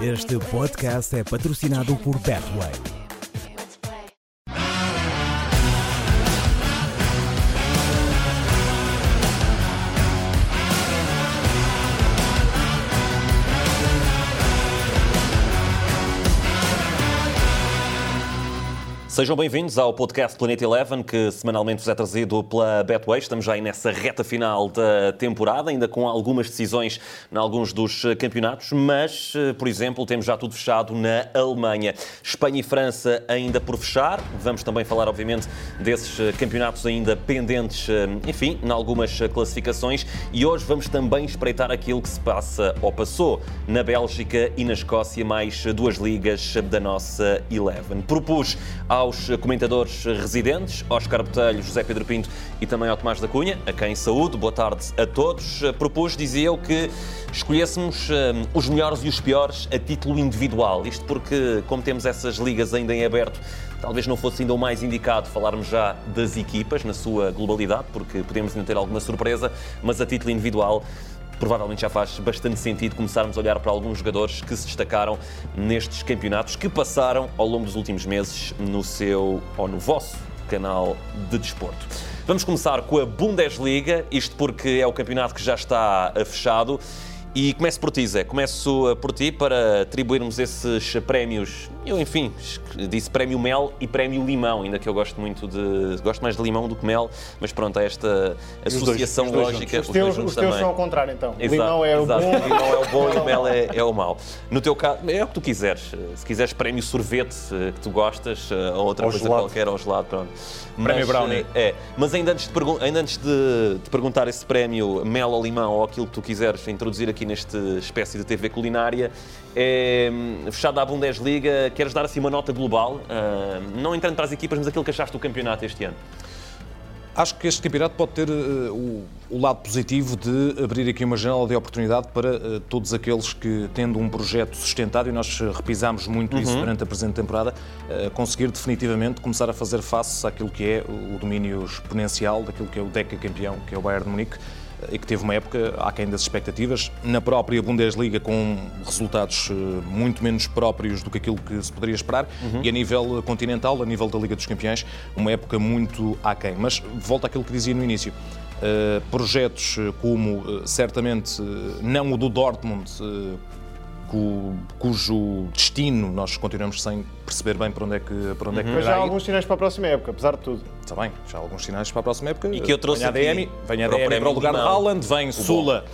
Este podcast é patrocinado por Betway. Sejam bem-vindos ao podcast Planeta Eleven, que semanalmente vos é trazido pela Betway. Estamos já aí nessa reta final da temporada, ainda com algumas decisões em alguns dos campeonatos, mas, eh, por exemplo, temos já tudo fechado na Alemanha. Espanha e França ainda por fechar. Vamos também falar, obviamente, desses eh, campeonatos ainda pendentes, eh, enfim, em algumas classificações. E hoje vamos também espreitar aquilo que se passa ou passou na Bélgica e na Escócia, mais duas ligas da nossa Eleven. Propus aos comentadores residentes, Oscar Botelho, José Pedro Pinto e também ao Tomás da Cunha, a quem saúde, boa tarde a todos. Propus, dizia eu, que escolhêssemos um, os melhores e os piores a título individual. Isto porque, como temos essas ligas ainda em aberto, talvez não fosse ainda o mais indicado falarmos já das equipas na sua globalidade, porque podemos ainda ter alguma surpresa, mas a título individual provavelmente já faz bastante sentido começarmos a olhar para alguns jogadores que se destacaram nestes campeonatos que passaram ao longo dos últimos meses no seu ou no vosso canal de desporto. Vamos começar com a Bundesliga, isto porque é o campeonato que já está fechado. E começo por ti, Zé. Começo por ti para atribuirmos esses prémios. Eu, enfim, disse prémio mel e prémio limão, ainda que eu gosto muito de. Gosto mais de limão do que mel, mas pronto, é esta associação os dois, os lógica. Os, os, teus, os teus são ao contrário, então. Exato, limão é exato. o bom. O limão é o bom e o mel é, é o mau. No teu caso, é o que tu quiseres. Se quiseres prémio sorvete que tu gostas, ou outra Ou coisa gelado. qualquer, ou gelado, pronto. Prémio Mas, brownie. É, mas ainda antes, de ainda antes de, de perguntar esse prémio mel ou limão ou aquilo que tu quiseres introduzir aqui nesta espécie de TV culinária, é, hum, fechada a Bundesliga, queres dar assim uma nota global, ah, não entrando para as equipas, mas aquilo que achaste do campeonato este ano? Acho que este campeonato pode ter eh, o, o lado positivo de abrir aqui uma janela de oportunidade para eh, todos aqueles que, tendo um projeto sustentado, e nós eh, repisámos muito isso durante a presente temporada, eh, conseguir definitivamente começar a fazer face àquilo que é o domínio exponencial daquilo que é o Deca campeão, que é o Bayern de Munique, eh, e que teve uma época aquém das expectativas, na própria Bundesliga com resultados eh, muito menos próprios do que aquilo que se poderia esperar, e a nível eh, continental, a nível da Liga dos Campeões, uma época muito aquém. Mas volta àquilo que dizia no início. Uh, projetos como, certamente, não o do Dortmund, uh, cujo destino nós continuamos sem perceber bem para onde é que, para onde é que Mas já há alguns sinais para a próxima época, apesar de tudo. Está bem, já há alguns sinais para a próxima época. E que eu trouxe vem a DM, vem a para o DM para o lugar de. Haaland, vem Sula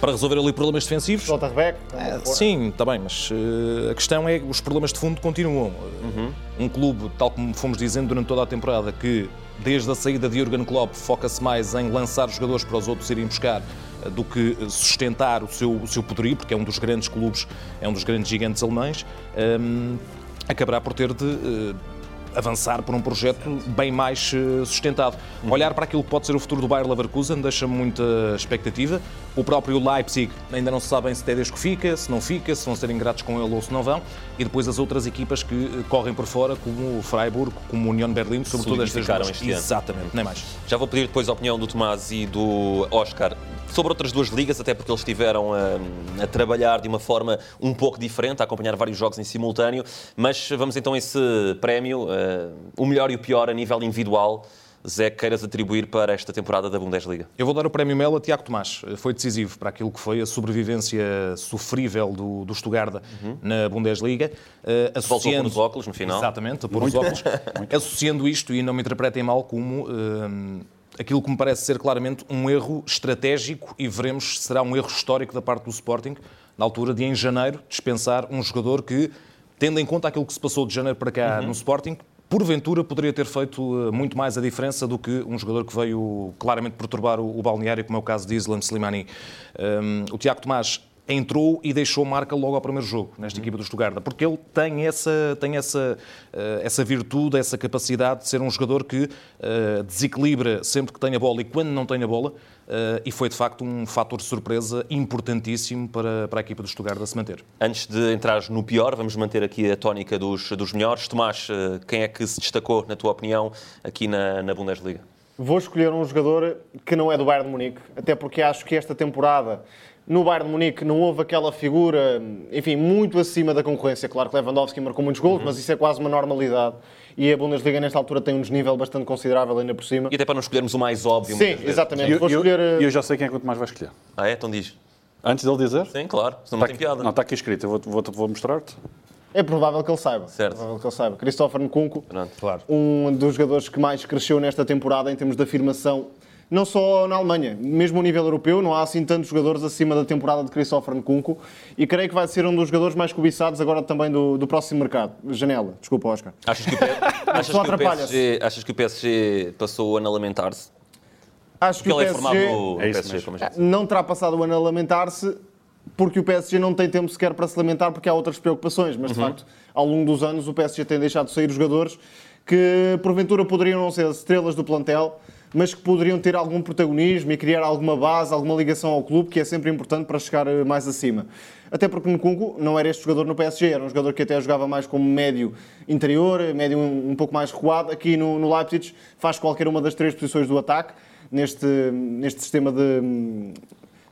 para resolver ali problemas defensivos. Volta Rebeca. É, sim, está bem, mas eh, a questão é que os problemas de fundo continuam. Um clube, tal como fomos dizendo durante toda a temporada, que desde a saída de Jurgen Klopp foca-se mais em lançar jogadores para os outros irem buscar do que sustentar o seu, o seu poderio, porque é um dos grandes clubes, é um dos grandes gigantes alemães, hum, acabará por ter de eh, avançar por um projeto bem mais eh, sustentado. Olhar para aquilo que pode ser o futuro do Bayer Leverkusen deixa-me muita expectativa. O próprio Leipzig ainda não se sabem se Tedesco fica, se não fica, se vão ser ingratos com ele ou se não vão. E depois as outras equipas que eh, correm por fora, como o Freiburg, como o União Berlim, sobretudo estas duas. este ano. Exatamente, nem mais. Já vou pedir depois a opinião do Tomás e do Oscar sobre outras duas ligas, até porque eles estiveram a, a trabalhar de uma forma um pouco diferente, a acompanhar vários jogos em simultâneo. Mas vamos então a esse prémio, eh, o melhor e o pior a nível individual. Zé, que queiras atribuir para esta temporada da Bundesliga? Eu vou dar o prémio Mel a Tiago Tomás. Foi decisivo para aquilo que foi a sobrevivência sofrível do, do Stuttgart na Bundesliga. Voltou a pôr associando- os óculos no final. Exatamente, a pôr os óculos. Associando isto, e não me interpretem mal, como eh, aquilo que me parece ser claramente um erro estratégico e veremos se será um erro histórico da parte do Sporting, na altura de, em janeiro, dispensar um jogador que, tendo em conta aquilo que se passou de janeiro para cá no Sporting, porventura poderia ter feito eh, muito mais a diferença do que um jogador que veio claramente perturbar o, balneário, como é o caso de Islam Slimani. Um, o Tiago Tomás entrou e deixou marca logo ao primeiro jogo, nesta equipa do Stuttgart, porque ele tem essa, tem essa, eh, essa virtude, essa capacidade de ser um jogador que eh, desequilibra sempre que tem a bola e quando não tem a bola, eh, e foi de facto um fator de surpresa importantíssimo para, para a equipa do Stuttgart a se manter. Antes de entrares no pior, vamos manter aqui a tónica dos, dos melhores. Tomás, quem é que se destacou, na tua opinião, aqui na, na Bundesliga? Vou escolher um jogador que não é do Bayern de Munique, até porque acho que esta temporada No Bayern de Munique não houve aquela figura, enfim, muito acima da concorrência. Claro que Lewandowski marcou muitos gols, mas isso é quase uma normalidade. E a Bundesliga nesta altura tem um desnível bastante considerável ainda por cima. E até para não escolhermos o mais óbvio. Sim, exatamente. E eu, Vou eu- escolher... eh, eu já sei quem é que o Tomás vai escolher. Ah, é? Então diz. Antes dele dizer? Sim, claro. Senão não Está tem aqui, piada. não, está aqui escrito, eu vou, vou, vou mostrar-te. É provável que ele saiba. Certo. É provável que ele saiba. Christopher Nkunku, Pronto. Claro. um dos jogadores que mais cresceu nesta temporada em termos de afirmação, não só na Alemanha, mesmo a nível europeu, não há assim tantos jogadores acima da temporada de Christopher Nkunku e creio que vai ser um dos jogadores mais cobiçados agora também do, do próximo mercado. Janela. Desculpa, Oscar. Achas que o, P- achas Só que o. PSG, achas que o PSG passou o ano a lamentar-se? Acho que Porque o ele é formado PSG no, É PSG, como não terá passado o ano a lamentar-se porque o PSG não tem tempo sequer para se lamentar porque há outras preocupações, mas de facto, ao longo dos anos o PSG tem deixado de sair jogadores que porventura poderiam não ser as estrelas do plantel, mas que poderiam ter algum protagonismo e criar alguma base, alguma ligação ao clube, que é sempre importante para chegar eh, mais acima. Até porque Nkunku não era este jogador no PSG, era um jogador que até jogava mais como médio interior, médio um, um pouco mais recuado. Aqui no, no Leipzig faz qualquer uma das três posições do ataque, neste, neste sistema de,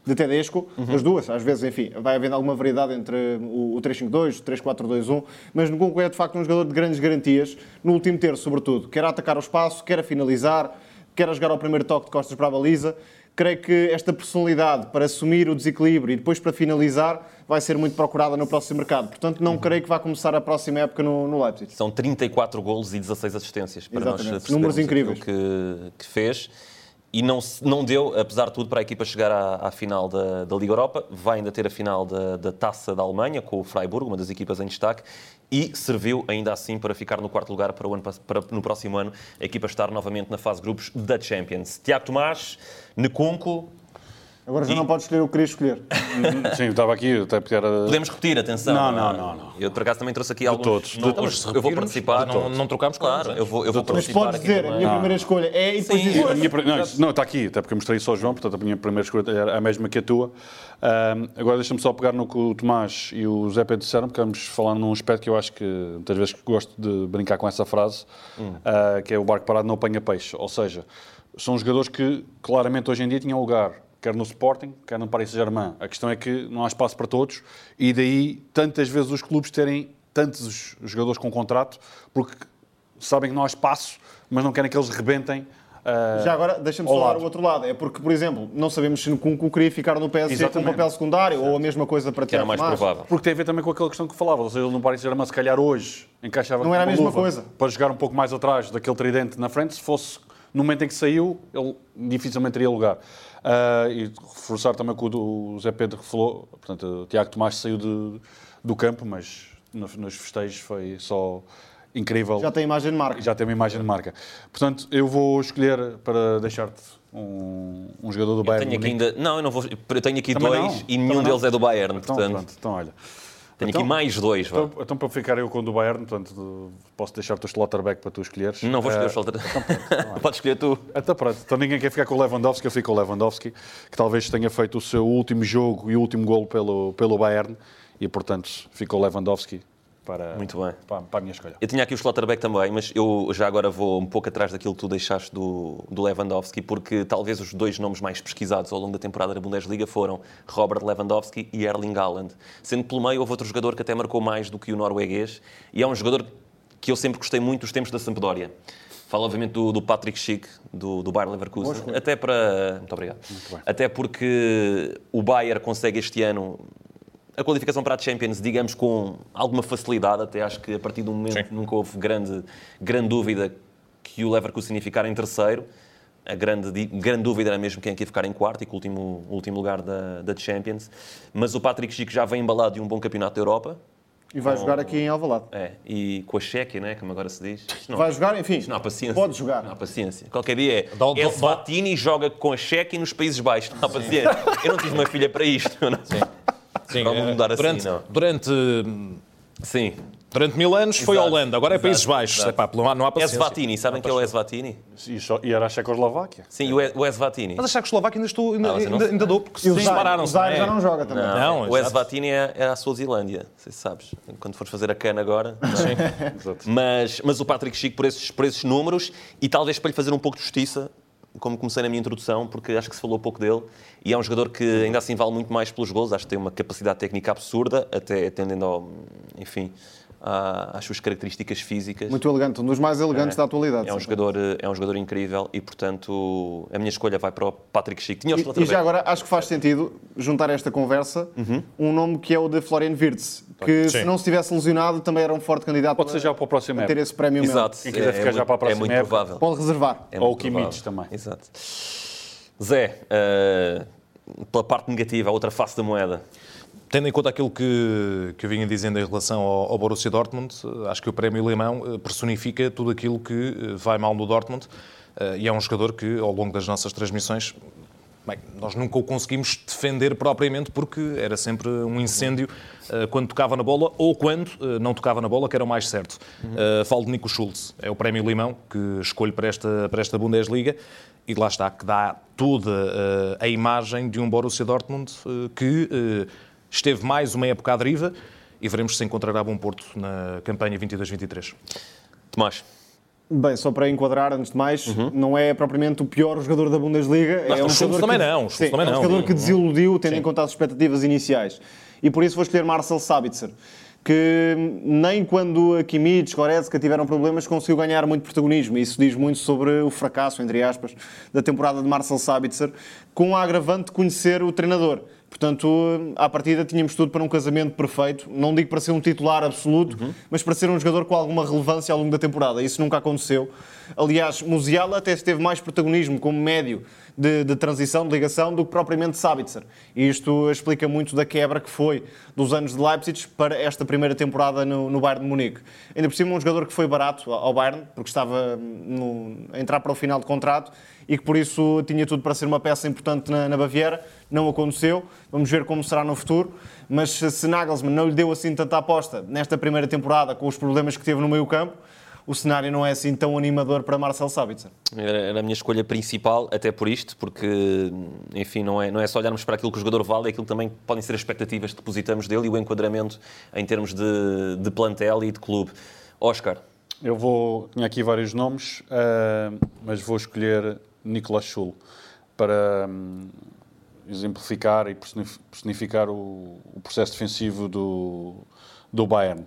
de Tedesco, as duas, às vezes, enfim, vai havendo alguma variedade entre o, o 3-5-2, o 3-4-2-1, mas Nkunku é de facto um jogador de grandes garantias, no último terço, sobretudo. Quer atacar o espaço, quer finalizar, quer a jogar ao primeiro toque de costas para a baliza. Creio que esta personalidade para assumir o desequilíbrio e depois para finalizar vai ser muito procurada no próximo mercado. Portanto, não creio que vá começar a próxima época no, no Leipzig. São 34 golos e 16 assistências para Exatamente. nós Números incríveis. Que, que fez. E não, não deu, apesar de tudo, para a equipa chegar à, à final da, da Liga Europa. Vai ainda ter a final da, da Taça da Alemanha com o Freiburg, uma das equipas em destaque. E serviu ainda assim para ficar no quarto lugar para, ano, para no próximo ano a equipa estar novamente na fase grupos da Champions. Tiago Tomás, Nekunku. Agora já não pode escolher o que queria escolher. Sim, estava aqui, até porque era. Podemos repetir, atenção. Não, não, não, não. Eu, por acaso, também trouxe aqui alguns. todos, de nomes. todos. Eu vou participar. Não, não trocámos Claro, eu vou, eu vou Mas participar podes aqui dizer, a minha primeira escolha é e depois Sim. A minha, não, isso- não, está aqui, até porque eu mostrei só ao João, portanto a minha primeira escolha era a mesma que a tua. Ahm, agora deixa-me só pegar no que o Tomás e o Zé Pedro disseram, porque vamos falar num aspecto que eu acho que muitas vezes gosto de brincar com essa frase, ah, que é o barco parado não apanha peixe. Ou seja, são jogadores que claramente hoje em dia tinham lugar, quer no Sporting, quer no Paris Saint-Germain. A questão é que não há espaço para todos e daí tantas vezes os clubes terem tantos jogadores com contrato, porque sabem que não há espaço, mas não querem que eles rebentem. ah, Já agora, deixa-me dar lado. o outro lado. É porque, por exemplo, não sabemos se Nkunku queria ficar no PSG com um Exatamente. papel secundário ou a mesma coisa para Tiago mais Tomás. provável. Porque tem a ver também com aquela questão que falava, ou seja, ele no Paris Saint-Germain, se calhar hoje, encaixava Não era a mesma luva coisa. Para jogar um pouco mais atrás daquele tridente na frente, se fosse no momento em que saiu, ele dificilmente teria lugar. Ah, e reforçar também o que o Zé Pedro falou, portanto, o Tiago Tomás saiu de- do campo, mas no- nos festejos foi só incrível. Já tem imagem de marca. Já tem uma imagem de marca. Portanto, eu vou escolher para deixar-te um, um jogador do Eu Bayern. tenho ainda. Não, eu não vou. Eu tenho aqui Também dois não. e Também nenhum não. deles é do Bayern. Então, portanto, pronto, então olha. Tenho Então- aqui mais dois. vá. Então, então, para ficar eu com o do Bayern, portanto, posso deixar o teu Slotterbeck para tu escolheres. Não vou escolher Eh, o Scholter. Podes escolher tu. Então pronto, então ninguém quer ficar com o Lewandowski, eu fico com o Lewandowski, que talvez tenha feito o seu último jogo e o último gol pelo, pelo Bayern, e portanto ficou o Lewandowski para, Muito bem. para, para a minha escolha. Eu tinha aqui o Schlotterbeck também, mas eu já agora vou um pouco atrás daquilo que tu deixaste do, do Lewandowski, porque talvez os dois nomes mais pesquisados ao longo da temporada da Bundesliga foram Robert Lewandowski e Erling Haaland. Sendo que pelo meio houve outro jogador que até marcou mais do que o norueguês, e é um jogador que eu sempre gostei muito dos tempos da Sampdoria. Falo, obviamente, do, do Patrick Schick, do, do Bayer Leverkusen. Até para... Muito obrigado. bem. Até porque o Bayern consegue este ano a qualificação para a Champions, digamos, com alguma facilidade, até acho que a partir do momento nunca houve grande, grande dúvida que o Leverkusen ia ficar em terceiro. A grande, grande dúvida era mesmo quem é que ia ficar em quarto e com o último, último lugar da, da Champions. Mas o Patrick Chico já vem embalado de um bom campeonato da Europa. E vai jogar aqui em Alvalade. É, e com a Chequia, né, como agora se diz. Não, Vai jogar, enfim. não há paciência. Pode jogar. Não há paciência. Qualquer dia é. Dá- dá- Esvatini joga com a Chequia nos Países Baixos. Não há paciência. Eu não tive uma filha para isto. eu Não. Sim, Vamos eh, mudar assim, durante, não. Durante, Sim. durante mil anos foi Exato, Holanda, agora é exato, Países Baixos. exato. Epá, não há, não há paciência. Esvatini, sabem que é o Esvatini? E, e era a Checoslováquia. Sim, o o Esvatini. Mas a Checoslováquia ainda, estou, ainda, Ah, não- ainda, ainda dou, porque o se Zaire, o não já é? não joga também. Não, o exato. Esvatini é, é a Suazilândia, não sei se sabes. Quando fores fazer a cana agora. Exato. Mas, mas o Patrick Chico, por esses, por esses números, e talvez para lhe fazer um pouco de justiça, como comecei na minha introdução, porque acho que se falou pouco dele e é um jogador que ainda assim vale muito mais pelos gols. Acho que tem uma capacidade técnica absurda, até atendendo ao, enfim, às suas características físicas. Muito elegante, um dos mais elegantes É. da atualidade. É um, sim. jogador, é um jogador incrível e, portanto, a minha escolha vai para o Patrick Schick. Tinha E, e já agora acho que faz sentido juntar a esta conversa Uhum. um nome que é o de Florian Wirtz, que Sim. se não se tivesse lesionado também era um forte candidato Pode ser já para o próximo a ter esse prémio. Exato. Quem quiser é, ficar é já muito, para a próxima É muito época. provável. Pode reservar. É Ou o Kimmich também. Exato. Zé, eh, pela parte negativa, a outra face da moeda. Tendo em conta aquilo que, que eu vinha dizendo em relação ao, ao Borussia Dortmund, eh, acho que o prémio alemão eh, personifica tudo aquilo que eh, vai mal no Dortmund e é um jogador que, ao longo das nossas transmissões, bem, nós nunca o conseguimos defender propriamente porque era sempre um incêndio quando tocava na bola ou quando não tocava na bola, que era o mais certo. Eh, falo de Nico Schultz, é o prémio Limão que escolho para esta, para esta Bundesliga e lá está, que dá toda a imagem de um Borussia Dortmund que esteve mais uma época à deriva e veremos se encontrará bom porto na campanha 22-23. Tomás, Bem, só para enquadrar, antes de mais, não é propriamente o pior jogador da Bundesliga. Mas é um jogador também que, não, Sim, também é um não. jogador que Uhum. desiludiu, tendo em conta as expectativas iniciais. E por isso vou escolher Marcel Sabitzer, que nem quando a Kimmich, Goretzka tiveram problemas conseguiu ganhar muito protagonismo. E isso diz muito sobre o fracasso, entre aspas, da temporada de Marcel Sabitzer, com a agravante de conhecer o treinador. Portanto, à partida tínhamos tudo para um casamento perfeito. Não digo para ser um titular absoluto, mas para ser um jogador com alguma relevância ao longo da temporada. Isso nunca aconteceu. Aliás, Musiala até teve mais protagonismo como médio de, de transição, de ligação, do que propriamente Sabitzer. E isto explica muito da quebra que foi dos anos de Leipzig para esta primeira temporada no, no Bayern de Munique. Ainda por cima, um jogador que foi barato ao Bayern, porque estava no- a entrar para o final de contrato e que por isso tinha tudo para ser uma peça importante na, na Baviera. Não aconteceu. Vamos ver como será no futuro. Mas se Nagelsmann não lhe deu assim tanta aposta nesta primeira temporada, com os problemas que teve no meio-campo, o cenário não é assim tão animador para Marcel Sabitzer. era, era a minha escolha principal, até por isto, porque, enfim, não é, não é só olharmos para aquilo que o jogador vale, é aquilo que também podem ser as expectativas que depositamos dele e o enquadramento em termos de, de plantel e de clube. Oscar, Eu vou. Tinha aqui vários nomes, ah, mas vou escolher Nicolas Schul para hum, exemplificar e personif- personificar o, o processo defensivo do, do Bayern.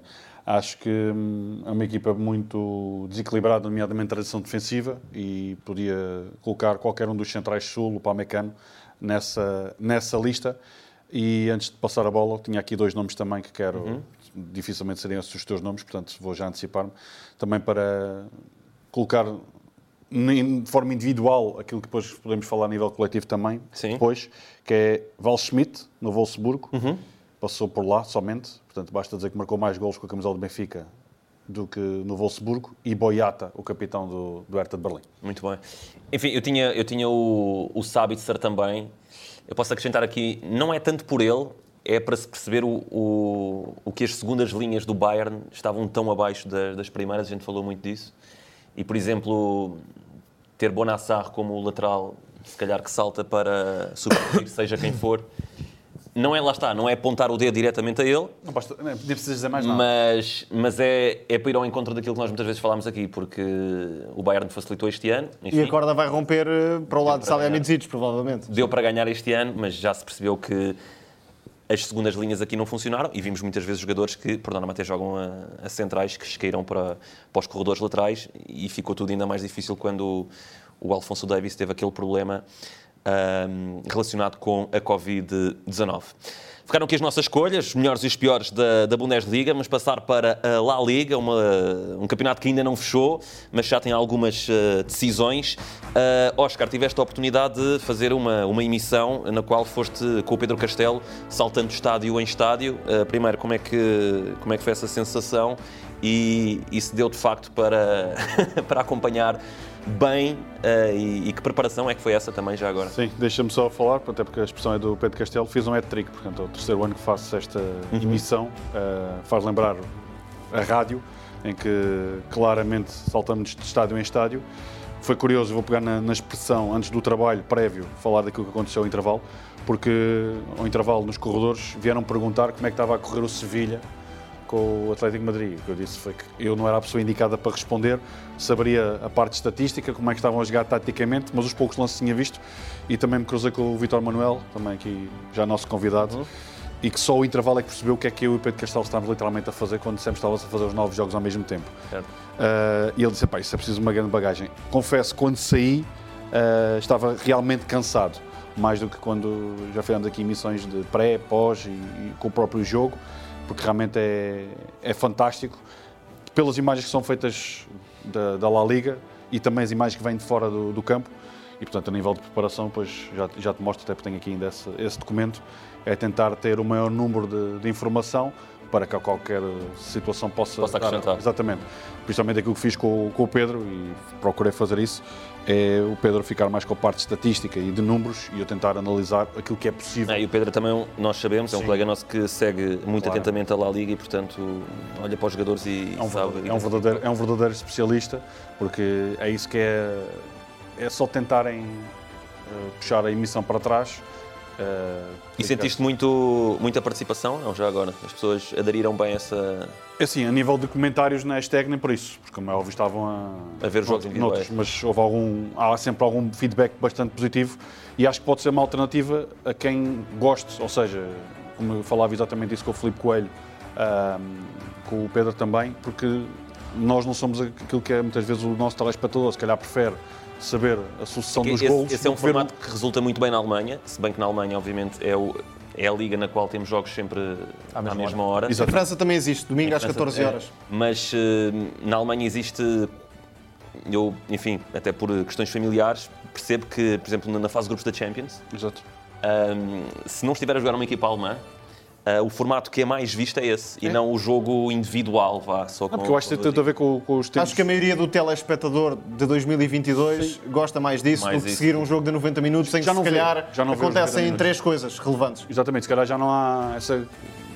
Acho que hum, é uma equipa muito desequilibrada, nomeadamente na transição defensiva, e podia colocar qualquer um dos centrais Sul, o Pamecano, nessa, nessa lista. E antes de passar a bola, tinha aqui dois nomes também que quero. Dificilmente seriam esses os teus nomes, portanto vou já antecipar-me. Também para colocar de forma individual aquilo que depois podemos falar a nível coletivo também, Sim. depois, que é Val Schmidt, no Wolfsburgo, passou por lá somente, portanto basta dizer que marcou mais golos com a camisola do Benfica do que no Wolfsburgo, e Boyata, o capitão do, do Hertha de Berlim. muito bem. Enfim, eu tinha, eu tinha o, o Sabitzer também. Eu posso acrescentar aqui, não é tanto por ele, é para se perceber o, o, o que as segundas linhas do Bayern estavam tão abaixo das, das primeiras, a gente falou muito disso. E, por exemplo, ter Bonassar como lateral, se calhar que salta para substituir, seja quem for, não é, lá está, não é apontar o dedo diretamente a ele, Não basta, nem precisas dizer mais nada. mas, mas é, é para ir ao encontro daquilo que nós muitas vezes falámos aqui, porque o Bayern facilitou este ano, E enfim, a corda vai romper eh, para o lado de. Salihamidzic, provavelmente. deu para ganhar este ano, mas já se percebeu que as segundas linhas aqui não funcionaram e vimos muitas vezes jogadores que, por norma, até jogam a, a centrais, que esqueiram para, para os corredores laterais e ficou tudo ainda mais difícil quando o, o Alfonso Davis teve aquele problema ahm, relacionado com a Covid-19. Ficaram aqui as nossas escolhas, melhores e os piores da, da Bundesliga, mas passar para a La Liga, uma- um campeonato que ainda não fechou, mas já tem algumas eh, decisões. Eh, Oscar, tiveste a oportunidade de fazer uma, uma emissão na qual foste com o Pedro Castelo, saltando de estádio em estádio. Eh, primeiro, como é, que, como é que foi essa sensação? E, e se deu de facto para, para acompanhar bem eh, e, e que preparação é que foi essa também já agora? Sim, deixa-me só falar, até porque a expressão é do Pedro Castelo. Fiz um hat-trick, portanto, é o terceiro ano que faço esta emissão. Uh, faz lembrar a rádio, em que claramente saltamos de estádio em estádio. Foi curioso, vou pegar na, na expressão antes do trabalho prévio, falar daquilo que aconteceu ao intervalo, porque ao intervalo nos corredores vieram perguntar como é que estava a correr o Sevilha com o Atlético Madrid. O que eu disse foi que eu não era a pessoa indicada para responder, saberia a parte estatística, como é que estavam a jogar taticamente, mas os poucos lances tinha visto e também me cruzei com o Vitor Manuel, também aqui já nosso convidado. Uhum. E que só o intervalo é que percebeu o que é que eu e o Pedro Castelo estávamos literalmente a fazer quando dissemos que estávamos a fazer os novos jogos ao mesmo tempo. Uh, e ele disse: Pá, isso é preciso uma grande bagagem. Confesso, quando saí, uh, estava realmente cansado mais do que quando já fizemos aqui emissões de pré, pós e, e com o próprio jogo, porque realmente é, é fantástico. Pelas imagens que são feitas da, da La Liga e também as imagens que vêm de fora do, do campo, e portanto a nível de preparação, pois já, já te mostro, até porque tenho aqui ainda esse, esse documento, é tentar ter o maior número de, de informação para que a qualquer situação possa, possa acrescentar. Dar, exatamente. Principalmente aquilo que fiz com, com o Pedro e procurei fazer isso, é o Pedro ficar mais com a parte estatística e de números e eu tentar analisar aquilo que é possível. É, e o Pedro também, nós sabemos, é um colega nosso que segue muito claro. atentamente a La Liga e, portanto, olha para os jogadores e é um sabe. É um, verdadeiro, é um verdadeiro especialista, porque é isso que é. É só tentarem uh, puxar a emissão para trás Uh, e sentiste muito, muita participação? Não, já agora. As pessoas aderiram bem a essa. É assim, a nível de comentários na hashtag, nem por isso, porque como é óbvio estavam a, a ver jogos noutros, mas houve algum, há sempre algum feedback bastante positivo e acho que pode ser uma alternativa a quem goste, ou seja, como eu falava exatamente isso com o Filipe Coelho, um, com o Pedro também, porque nós não somos aquilo que é muitas vezes o nosso telespectador, se calhar prefere saber a sucessão dos esse, gols. Esse é um formato que resulta muito bem na Alemanha, se bem que na Alemanha, obviamente, é, o, é a liga na qual temos jogos sempre à mesma, à mesma hora. hora. Em França também existe, domingo às 14 horas. É, mas uh, na Alemanha existe, eu, enfim, até por questões familiares, percebo que, por exemplo, na fase de grupos da Champions, Exato. Um, se não estiver a jogar uma equipa alemã, Uh, o formato que é mais visto é esse é. e não o jogo individual, vá, só com. Não, porque eu acho que tem tudo a ver com, com, os tempos. Acho que a maioria do telespectador de 2022 Sim. gosta mais disso mais do que isso. seguir um jogo de 90 minutos em que, se calhar, já não acontecem três coisas relevantes. Exatamente, se calhar já não há essa.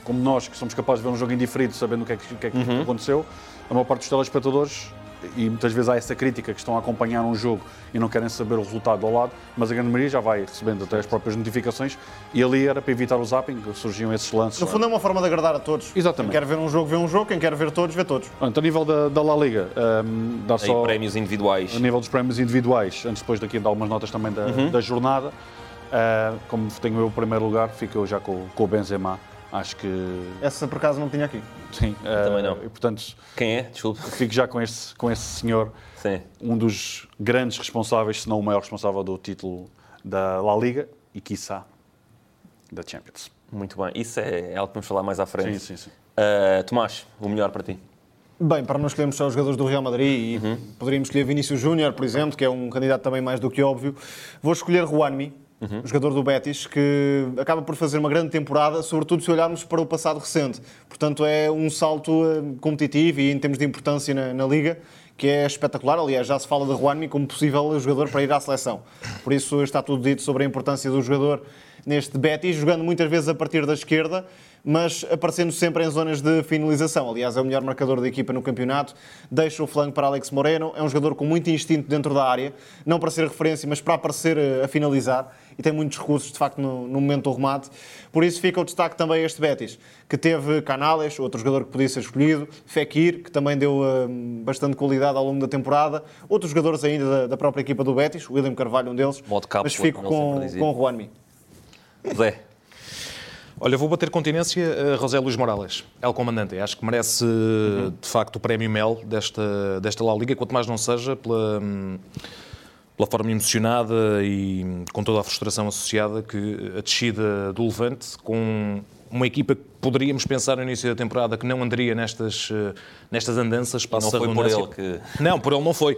Como nós, que somos capazes de ver um jogo indiferido, sabendo o que é que, que, é que uhum. aconteceu, a maior parte dos telespectadores e muitas vezes há essa crítica que estão a acompanhar um jogo e não querem saber o resultado ao lado, mas a grande maioria já vai recebendo até as próprias notificações e ali era para evitar o zapping, surgiam esses lances. No fundo é uma forma de agradar a todos. Exatamente. Quem quer ver um jogo, vê um jogo, quem quer ver todos, vê todos. Pronto, a nível da, da La Liga, um, dar Aí, só... prémios individuais. A nível dos prémios individuais, antes depois daqui dar algumas notas também da, uhum. da jornada, uh, como tenho eu o primeiro lugar, fico eu já com, com o Benzema Acho que. Essa por acaso não tinha aqui. Sim, uh, também não. E, portanto, Quem é? Desculpe. Fico já com esse, com esse senhor, Sim. um dos grandes responsáveis, se não o maior responsável do título da La Liga e, quiçá, da Champions. Muito bem. Isso é, é algo que vamos falar mais à frente. Sim, sim, sim. Uh, Tomás, o melhor para ti? Bem, para não escolhermos só os jogadores do Real Madrid, uhum. poderíamos escolher Vinícius Júnior, por exemplo, que é um candidato também mais do que óbvio. Vou escolher Juanmi, uhum. jogador do Betis, que acaba por fazer uma grande temporada, sobretudo se olharmos para o passado recente. Portanto, é um salto eh, competitivo e em termos de importância na, na Liga que é espetacular. Aliás, já se fala de Juanmi como possível jogador para ir à seleção. Por isso está tudo dito sobre a importância do jogador neste Betis, jogando muitas vezes a partir da esquerda, mas aparecendo sempre em zonas de finalização. Aliás, é o melhor marcador da equipa no campeonato. Deixa o flanco para Alex Moreno. É um jogador com muito instinto dentro da área, não para ser referência, mas para aparecer eh, a finalizar. E tem muitos recursos, de facto, no, no momento do remate. Por isso fica o destaque também a este Betis, que teve Canales, outro jogador que podia ser escolhido, Fekir, que também deu uh, bastante qualidade ao longo da temporada, outros jogadores ainda da, da própria equipa do Betis, o William Carvalho, um deles, mas fico com, com o Juanmi. Zé. Olha, vou bater continência a José Luís Morales, El Comandante. Acho que merece, uhum. de facto, o prémio Mel desta, desta La Liga, quanto mais não seja pela, pela forma emocionada e com toda a frustração associada que a descida do Levante, com uma equipa que poderíamos pensar no início da temporada que não andaria nestas, nestas andanças. Não foi por ele que... Não, por ele não foi.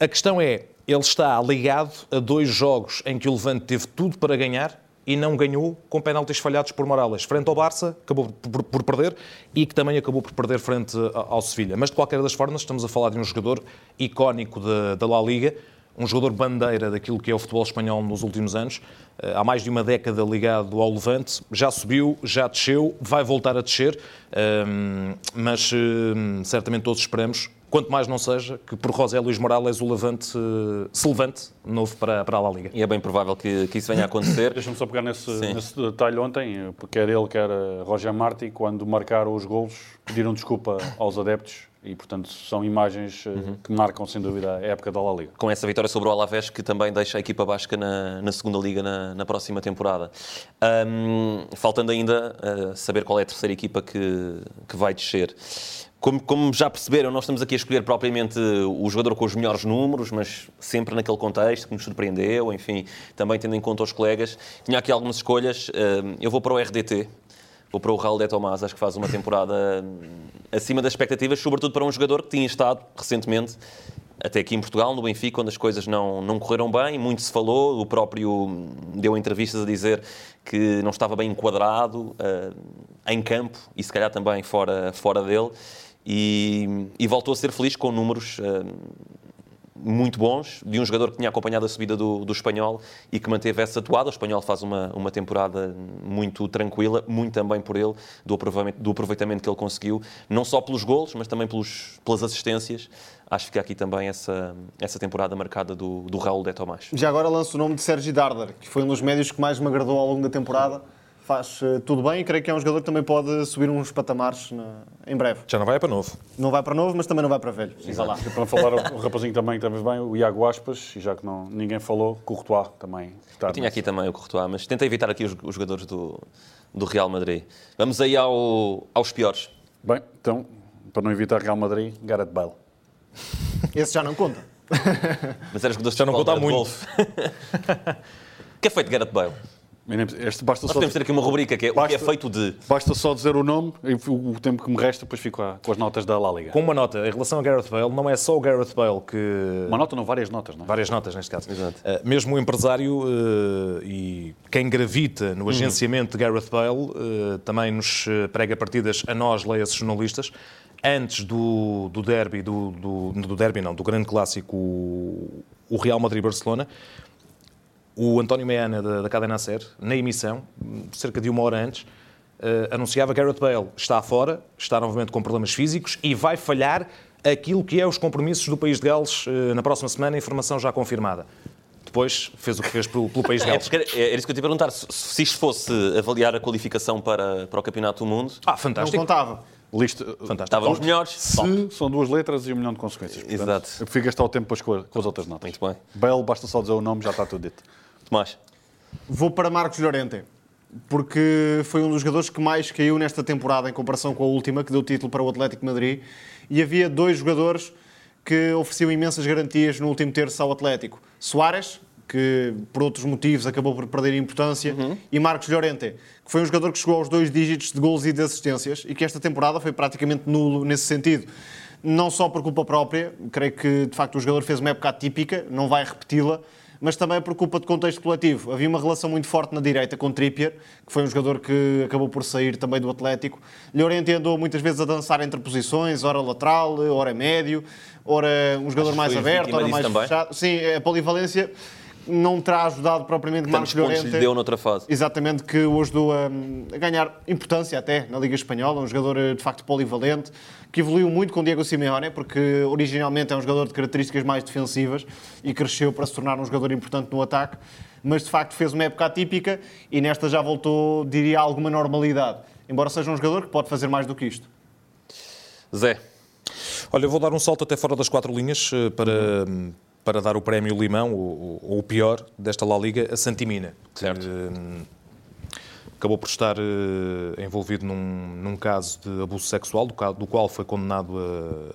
A questão é, ele está ligado a dois jogos em que o Levante teve tudo para ganhar e não ganhou com penaltis falhados por Morales. Frente ao Barça, acabou por, por, perder e que também acabou por perder frente ao Sevilha. Mas de qualquer das formas, estamos a falar de um jogador icónico da, da La Liga, um jogador bandeira daquilo que é o futebol espanhol nos últimos anos. Eh, há mais de uma década ligado ao Levante, já subiu, já desceu, vai voltar a descer, ehm, mas ehm, certamente todos esperamos quanto mais não seja que por José Luís Morales o levante, eh, se levante novo para, para a La Liga. E é bem provável que, que isso venha a acontecer. Deixa-me só pegar nesse, nesse detalhe ontem, porque quer ele, quer eh, Roger Marti, quando marcaram os golos, pediram desculpa aos adeptos e, portanto, são imagens eh, que marcam, sem dúvida, a época da La Liga. com essa vitória sobre o Alavés, que também deixa a equipa basca na, na segunda liga na, na próxima temporada. Ahm, faltando ainda ah, saber qual é a terceira equipa que, que vai descer. Como, como já perceberam, nós estamos aqui a escolher propriamente o jogador com os melhores números, mas sempre naquele contexto que nos surpreendeu, enfim, também tendo em conta os colegas. Tinha aqui algumas escolhas. Eu vou para o RDT, vou para o Raul de Tomás, acho que faz uma temporada acima das expectativas, sobretudo para um jogador que tinha estado recentemente até aqui em Portugal, no Benfica, onde as coisas não, não correram bem, muito se falou, o próprio deu entrevistas a dizer que não estava bem enquadrado ah, em campo e se calhar também fora, fora dele, e, e voltou a ser feliz com números ah, muito bons, de um jogador que tinha acompanhado a subida do, do Espanhol e que manteve essa atuada. O Espanhol faz uma, uma temporada muito tranquila, muito também por ele, do aproveitamento, do aproveitamento que ele conseguiu, não só pelos golos, mas também pelos, pelas assistências. Acho que fica aqui também essa, essa temporada marcada do, do Raul de Tomás. Já agora lanço o nome de Sérgio Darder, que foi um dos médios que mais me agradou ao longo da temporada. Faz eh, tudo bem e creio que é um jogador que também pode subir uns patamares na- em breve. Já não vai para novo. Não vai para novo, mas também não vai para velho. Vai lá. Para falar o rapazinho também que estamos bem, o Iago Aspas, e já que não, ninguém falou, Courtois também está. Eu tinha aqui também o Courtois, mas tentei evitar aqui os, os jogadores do, do Real Madrid. Vamos aí ao, aos piores. Bem, então, para não evitar Real Madrid, Gareth Bale. Esse já não conta. Mas era jogadores Já não de conta muito. Bale. O que é feito de Gareth Bale? Este basta Nós só, podemos ter aqui uma rubrica que é o que é Basta- feito de... basta só dizer o nome, e o o tempo que me resta, depois fico a- com as notas da La Liga. Com uma nota, em relação a Gareth Bale, não é só o Gareth Bale que... Uma nota, não, várias notas, não é? Várias notas, neste caso. Exato. Uh, mesmo o empresário uh, e quem gravita no agenciamento de Gareth Bale uh, também nos prega partidas a nós, leia-se jornalistas, antes do, do derby, do, do, do derby não, do grande clássico, o, o Real Madrid-Barcelona, o António Meana, da, da Cadena Ser, na emissão, cerca de uma hora antes, eh, anunciava Gareth Bale está fora, está novamente com problemas físicos e vai falhar aquilo que é os compromissos do País de Gales eh, na próxima semana, informação já confirmada. Depois fez o que fez pelo, pelo País de É, Gales. porque era, era isso que eu te ia perguntar. Se, se isto fosse avaliar a qualificação para, para o Campeonato do Mundo, Ah, Não fantástico. contava. Lista, Fantástico. estavam os melhores. se são duas letras e um milhão de consequências. Portanto, Exato. Eu prefiro gastar o tempo depois com, as outras notas. Muito bem. Bale, basta só dizer o nome, já está tudo dito. Tomás. Vou para Marcos Llorente, porque foi um dos jogadores que mais caiu nesta temporada em comparação com a última, que deu título para o Atlético Madrid. E havia dois jogadores que ofereciam imensas garantias no último terço ao Atlético. Soares, que por outros motivos acabou por perder importância, e Marcos Llorente, que foi um jogador que chegou aos dois dígitos de gols e de assistências e que esta temporada foi praticamente nulo nesse sentido. Não só por culpa própria, creio que de facto o jogador fez uma época atípica, não vai repeti-la, mas também por culpa de contexto coletivo. Havia uma relação muito forte na direita com Trippier, que foi um jogador que acabou por sair também do Atlético. Llorente andou muitas vezes a dançar entre posições, ora lateral, ora médio, ora um jogador mais aberto, ora mais também? fechado. Sim, a polivalência não terá ajudado propriamente Marcos Tantos pontos Llorente. lhe deu noutra fase. Exatamente, que o ajudou a, a ganhar importância até na Liga Espanhola, um jogador eh, de facto polivalente, que evoluiu muito com Diego Simeone, porque originalmente é um jogador de características mais defensivas e cresceu para se tornar um jogador importante no ataque, mas de facto fez uma época atípica e nesta já voltou, diria, a alguma normalidade. Embora seja um jogador que pode fazer mais do que isto. Zé. Olha, eu vou dar um salto até fora das quatro linhas eh, para, para dar o prémio Limão, ou, ou o pior desta La Liga, a Santimina. que, Certo. eh, acabou por estar eh, envolvido num, num caso de abuso sexual, do, do qual foi condenado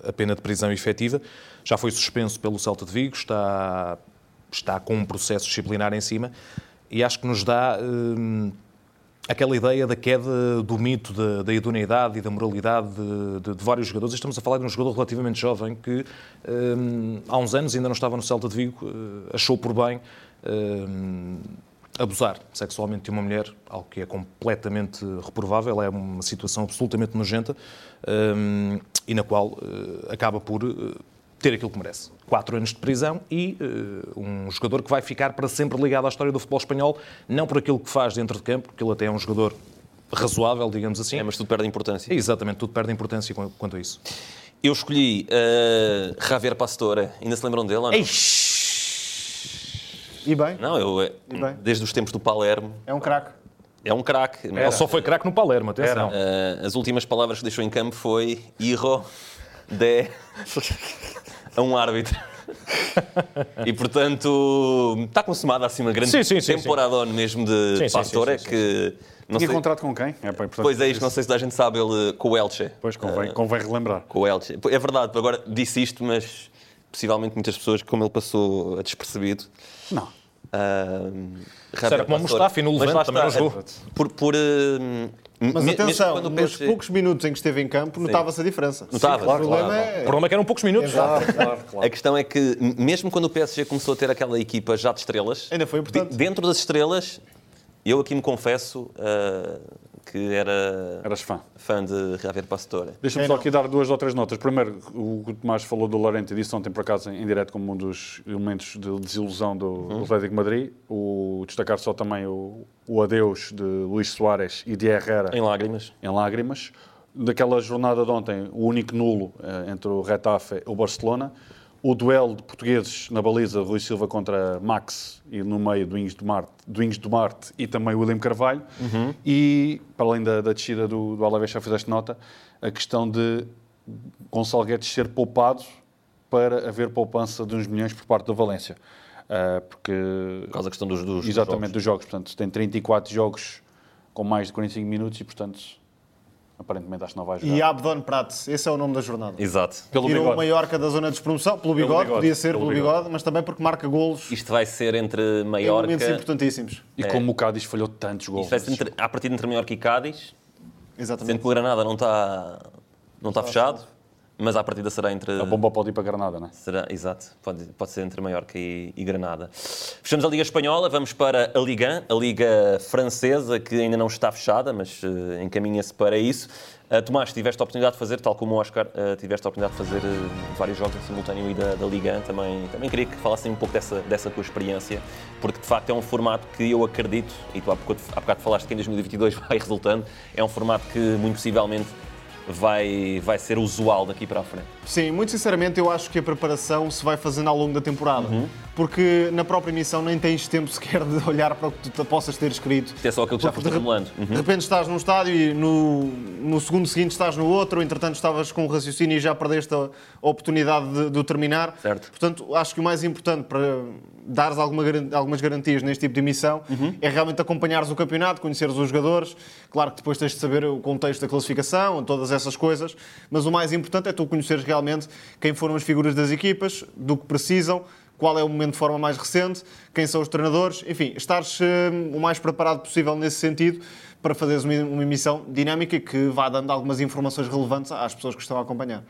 a, a pena de prisão efetiva. Já foi suspenso pelo Celta de Vigo, está, está com um processo disciplinar em cima e acho que nos dá eh, aquela ideia da queda do mito da, da idoneidade e da moralidade de, de- de vários jogadores. Estamos a falar de um jogador relativamente jovem que hum, há uns anos ainda não estava no Celta de Vigo, eh, achou por bem hum, abusar sexualmente de uma mulher, algo que é completamente reprovável, é uma situação absolutamente nojenta hum, e na qual eh, acaba por eh, ter aquilo que merece. Quatro anos de prisão e eh, um jogador que vai ficar para sempre ligado à história do futebol espanhol, não por aquilo que faz dentro de campo, porque ele até é um jogador razoável, digamos assim. É, mas tudo perde importância. Exatamente, tudo perde importância qu- quanto a isso. Eu escolhi uh, Javier Pastore. Ainda se lembram dele? ou não? E bem, Não, eu, eh, E bem? desde os tempos do Palermo, é um craque. é um craque. Ele só foi craque no Palermo, atenção. Uh, as últimas palavras que deixou em campo foi Iro de a um árbitro. e portanto está consumada assim uma grande Sim, sim, sim, temporada mesmo de Sim, Pastore sim, que não Tinha sei, contrato com quem? É, portanto, pois é isto, não sei se a gente sabe ele com o Elche. Pois convém, convém relembrar. Com o Elche. É verdade, agora disse isto, mas possivelmente muitas pessoas, como ele passou a despercebido. Não. Uh, Era como o Mustafi no Levante, também não jogou. Por, por, uh, Mas me- atenção, o nos PSG poucos minutos em que esteve em campo, notava-se a diferença. Notava, o claro, problema claro, é. O problema é que eram poucos minutos. Exato. Claro, claro. A questão é que, mesmo quando o PSG começou a ter aquela equipa já de estrelas, Ainda foi importante. de- dentro das estrelas, eu aqui me confesso ah, que era Eras fã. fã de Javier Pastore. Deixa-me só aqui dar duas ou três notas. Primeiro, o que o Tomás falou do Lorente, disse ontem por acaso em direto como um dos elementos de desilusão do do Atlético de Madrid. O, destacar só também o, o adeus de Luís Soares e de Herrera Em lágrimas. em lágrimas. Daquela jornada de ontem, o único nulo eh, entre o Retafe e o Barcelona. O duelo de portugueses na baliza, Rui Silva contra Max, e no meio do Ings do Marte, do Ings do Marte e também o William Carvalho. E, para além da, da descida do, do Alavés, já fizeste nota, a questão de Gonçalo Guedes ser poupado para haver poupança de uns milhões por parte do Valência. Ah, porque Por causa da questão dos, dos Exatamente, dos dos jogos. Portanto, tem 34 jogos com mais de 45 minutos e, portanto, aparentemente acho que não vai jogar. E Abdon Prats, esse é o nome da jornada. Exato. Pelo Tirou o bigode. Mallorca da zona de despromoção, pelo bigode, bigode, podia ser pelo pelo bigode, mas também porque marca golos Isto vai ser entre em Maiorca... momentos importantíssimos. E como o Cádiz falhou tantos gols. Isto vai ser entre, à partida entre Maiorca e Cádiz, sendo Exatamente. que o Granada não está, não está fechado, mas à partida será entre... A bomba pode ir para Granada, não é? Será, exato, pode, pode ser entre Maiorca e, e Granada. Fechamos a Liga Espanhola, vamos para a Liga, a Liga Francesa, que ainda não está fechada, mas eh, encaminha-se para isso. Uh, Tomás, tiveste a oportunidade de fazer, tal como o Oscar, uh, tiveste a oportunidade de fazer uh, vários jogos em simultâneo aí da, da Liga 1. Também, também queria que falassem um pouco dessa, dessa tua experiência, porque de facto é um formato que eu acredito, e tu há bocado, há bocado falaste que em 2022 vai resultando, é um formato que muito possivelmente vai, vai ser usual daqui para a frente. Sim, muito sinceramente eu acho que a preparação se vai fazendo ao longo da temporada. Porque na própria emissão nem tens tempo sequer de olhar para o que tu possas ter escrito. É só aquilo que já foste acumulando. Uhum. de repente estás num estádio e no, no segundo seguinte estás no outro, ou entretanto estavas com um raciocínio e já perdeste a, oportunidade de, de o terminar. Certo. Portanto, acho que o mais importante para dares alguma algumas garantias neste tipo de emissão Uhum. é realmente acompanhares o campeonato, conheceres os jogadores. Claro que depois tens de saber o contexto da classificação, todas essas coisas, mas o mais importante é tu conheceres realmente quem foram as figuras das equipas, do que precisam, qual é o momento de forma mais recente, quem são os treinadores, enfim, estares eh, o mais preparado possível nesse sentido para fazeres uma, uma emissão dinâmica que vá dando algumas informações relevantes às pessoas que estão a acompanhar.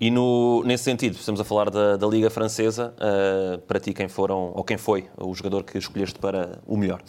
E no, nesse sentido, estamos a falar da, da Liga Francesa, uh, para ti quem foram, ou quem foi o jogador que escolheste para o melhor?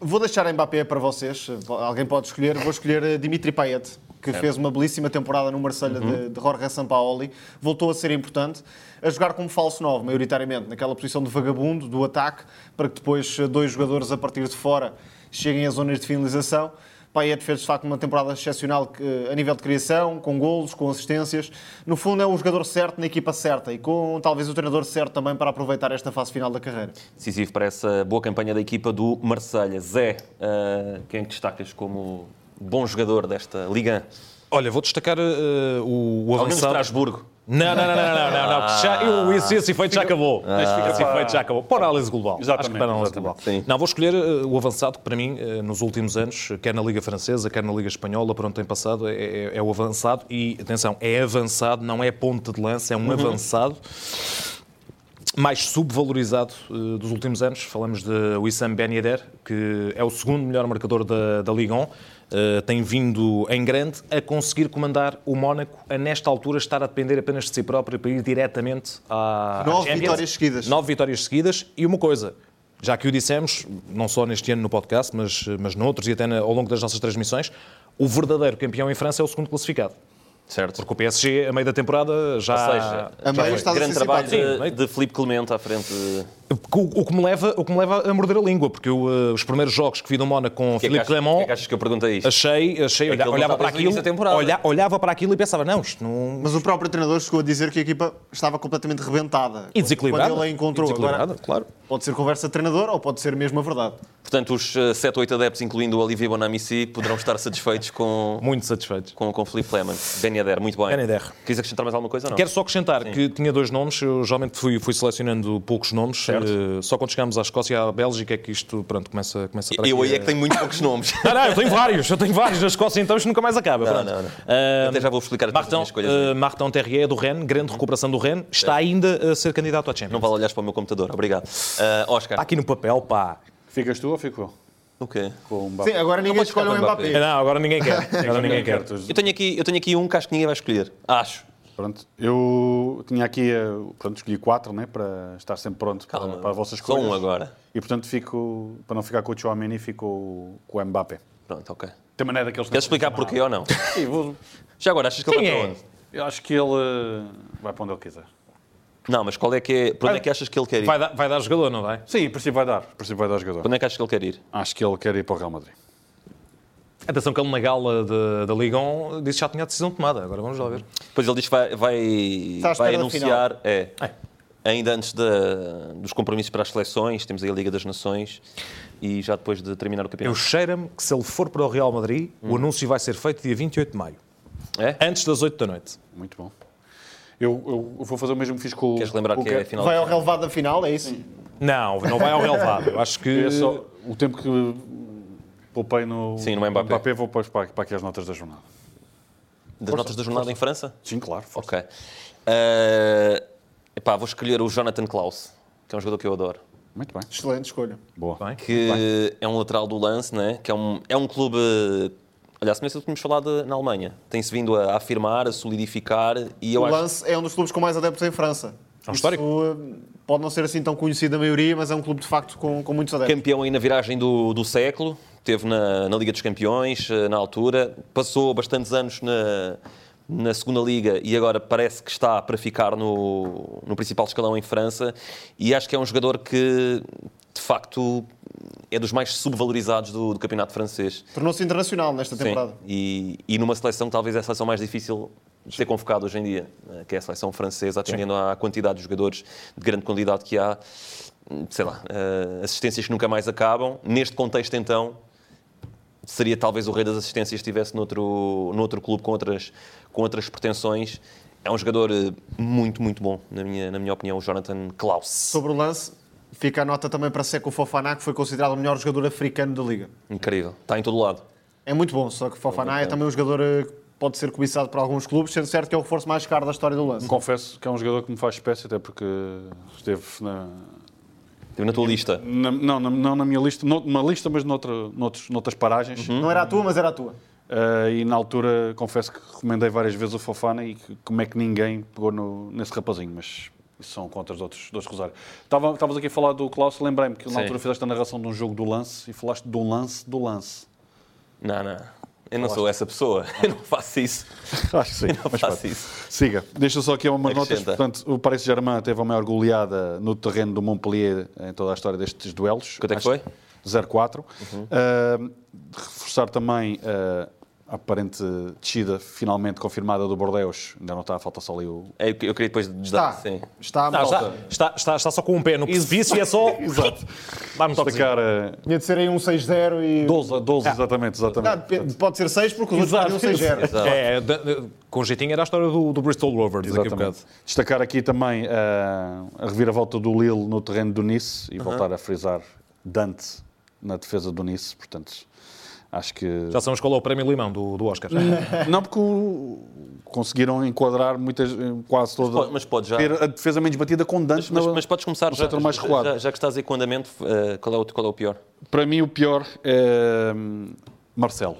Vou deixar Mbappé para vocês, alguém pode escolher, vou escolher eh, Dimitri Payet, que fez uma belíssima temporada no Marselha de, de Jorge Sampaoli, voltou a ser importante, a jogar como falso 9, maioritariamente, naquela posição de vagabundo, do ataque, para que depois eh, dois jogadores a partir de fora cheguem às zonas de finalização. Payet fez de facto uma temporada excepcional que, a nível de criação, com golos, com assistências. No fundo, é o jogador certo na equipa certa e com talvez o treinador certo também para aproveitar esta fase final da carreira. Decisivo para essa boa campanha da equipa do Marselha. Zé, uh, quem que destacas como bom jogador desta Liga? Olha, vou destacar uh, o, o Alguém de avançado. Estrasburgo. Não, não, não, não, não, não, Já, eu, esse, esse efeito já acabou. esse efeito já acabou. Para a análise global. Exatamente, Acho que para a análise global. Sim. Não, vou escolher uh, o avançado que para mim, uh, nos últimos anos, quer na Liga Francesa, quer na Liga Espanhola, por onde tem passado, é, é- é o avançado. E, atenção, é avançado, não é ponta de lança, é um avançado mais subvalorizado uh, dos últimos anos. Falamos de Wissam Ben Yedder, que é o segundo melhor marcador da, da Ligue 1. Uh, tem vindo em grande a conseguir comandar o Mónaco a nesta altura estar a depender apenas de si próprio para ir diretamente à à Nove Champions. vitórias seguidas. Nove vitórias seguidas e uma coisa, já que o dissemos, não só neste ano no podcast, mas, mas noutros e até ao longo das nossas transmissões, o verdadeiro campeão em França é o segundo classificado. Certo. Porque o PSG, a meio da temporada, já. Ou seja, A meio já está a grande ser trabalho de, Sim, de Filipe Clemente à frente. de- O, o que me leva, o que me leva a morder a língua, porque eu, eh, os primeiros jogos que vi no Mónaco com que é que Clement, é que achas que eu perguntei isto? achei, achei olha- Aquilo não olhava está para aquilo, olha- olhava para aquilo e pensava, não, isto não. Mas o próprio treinador chegou a dizer que a equipa estava completamente rebentada. E desequilibrada. Quando ele a encontrou. Desequilibrada, Agora, claro. pode ser conversa de treinador ou pode ser mesmo a verdade. Portanto, os 7 ou 8 adeptos, incluindo o Olivier Bonamici, poderão estar satisfeitos com, Muito satisfeitos. com, com Filipe Clement. Ben Yedder, muito bem. Ben Yedder. Queres acrescentar mais alguma coisa ou não? Quero só acrescentar que tinha dois nomes, eu geralmente fui, fui selecionando poucos nomes, eh, só quando chegámos à Escócia e à Bélgica é que isto pronto, começa, começa para Eu aí é a- que tenho muito poucos nomes. Não, não, eu tenho vários, eu tenho vários na Escócia, então isto nunca mais acaba. Não, não, não. Ah, Até já vou explicar as Martin, minhas escolhas. uh, Martin Terrier do Rennes, grande recuperação do Rennes, está ainda a ser candidato à Champions. Não vale olhar para o meu computador, obrigado. Ah, Oscar. Está aqui no papel, pá. Ficas tu ou fico eu? O quê? Com o Mbappé. Sim, agora ninguém escolhe o Mbappé. Mbappé. Não, agora ninguém quer. Agora ninguém quer. Eu tenho, aqui, eu tenho aqui um que acho que ninguém vai escolher. Acho. Pronto, eu tinha aqui, eh, pronto, escolhi quatro, né, para estar sempre pronto para, Calma. para as vossas Só escolhas. um agora. E portanto fico, para não ficar com o Chouameni, fico com o Mbappé. Pronto, ok. Tem maneira daqueles... Queres explicar porquê ou não? Sim, vou- Já agora, achas que ele Quem vai para é? onde? Eu acho que ele eh, vai para onde ele quiser. Não, mas qual é que é... Para onde é que achas que ele quer ir? Vai dar, vai dar jogador, não vai? Sim, em princípio vai dar. Em princípio vai dar jogador. Para onde é que achas que ele quer ir? Acho que ele quer ir para o Real Madrid. Atenção que ele na gala de- da Liga 1 disse que já tinha a decisão tomada. Agora vamos lá ver. Pois ele diz que vai, vai, vai anunciar... É, É. ainda antes da- dos compromissos para as seleções, temos aí a Liga das Nações, e já depois de terminar o Eu campeonato. cheiro-me que se ele for para o Real Madrid, Hum. o anúncio vai ser feito dia 28 de maio. É? Antes das 8 da noite. Muito bom. Eu, eu- vou fazer o mesmo que fiz com o... Queres lembrar o que é a final? Vai ao relevado da final, é isso? Não, não vai ao relevado. Eu acho que... É só o tempo que poupei no, Sim, no Mbappé. vou pôr para, para aqui as notas da jornada. Das notas da jornada em França? Sim, claro. força. Ok. Uh, epá, vou escolher o Jonathan Klaus, que é um jogador que eu adoro. Muito bem. Excelente escolha. Boa. Bem. Que é um lateral do Lance, né? que é um, é um clube. Olha, a semelhança do que tínhamos falado na Alemanha. Tem-se vindo a afirmar, a solidificar e eu o acho. Lance é um dos clubes com mais adeptos em França. É um Isso, histórico. eh, pode não ser assim tão conhecido da maioria, mas é um clube de facto com, com muitos adeptos. Campeão aí na viragem do, do século, teve na, na Liga dos Campeões, eh, na altura, passou bastantes anos na, na segunda Liga e agora parece que está para ficar no, no principal escalão em França. E acho que é um jogador que, de facto, é dos mais subvalorizados do, do campeonato francês. Tornou-se internacional nesta temporada. Sim. E, e numa seleção, talvez é a seleção mais difícil de ser convocado hoje em dia, né, que é a seleção francesa, atendendo à quantidade de jogadores de grande qualidade que há. Sei lá, eh, assistências que nunca mais acabam. Neste contexto, então, seria talvez o rei das assistências se estivesse noutro, noutro clube com outras, com outras pretensões. É um jogador eh, muito, muito bom, na minha, na minha opinião, o Jonathan Klaus. Sobre o lance, fica a nota também para Seco Fofaná, que foi considerado o melhor jogador africano da Liga. Incrível. Está em todo lado. É muito bom, só que Fofaná é também um jogador eh, que pode ser cobiçado por alguns clubes, sendo certo que é o reforço mais caro da história do lance. Confesso que é um jogador que me faz espécie, até porque esteve na, Estive na tua lista. na- não, na, não na minha lista, numa lista, mas noutra, noutros, noutras paragens. Não era a tua, mas era a tua. Uh, e na altura, confesso que recomendei várias vezes o Fofana e que, como é que ninguém pegou no- nesse rapazinho, mas isso são contas de outros, de outros rosários. Estava- Estavas aqui a falar do Klaus, lembrei-me que na Sim. altura fizeste a narração de um jogo do lance e falaste do lance do lance. Não, não. Eu não sou essa pessoa. Eu não faço isso. Acho que sim. não mas faço pronto. isso. Siga. Deixa só aqui umas notas. Acrescenta. Portanto, o Paris Saint-Germain teve a maior goleada no terreno do Montpellier em toda a história destes duelos. Quanto é que foi? 0-4. Uh, reforçar também uh, a aparente descida finalmente confirmada do Bordeaux. Ainda não está, falta só ali o... É, Eu, eu queria depois Está, dar. Sim. está Não, está, está, está, está só com um pé no precipício e é só. Exato. Um toquezinho. Destacar uh, Tinha de ser aí um 6-0 e... 12, 12 exatamente, Não, exatamente. depende- pode ser 6 porque os outros Exato, podiam 6-0. Exato. É, de- de- com jeitinho era a história do, do Bristol Rovers daqui a bocado. Exatamente. Destacar aqui também uh, a reviravolta do Lille no terreno do Nice e voltar a frisar Dante na defesa do Nice, portanto, acho que... Já sabemos qual é o prémio limão do, do Oscar. Não, porque o- conseguiram enquadrar muitas, quase toda... pode- mas pode já- Ter a defesa menos batida com Dante Mas, na- mas podes começar no já, mais já, recuado. já, já que estás aí com andamento, eh, qual, é o, qual é o pior? Para mim o pior é hum, Marcelo.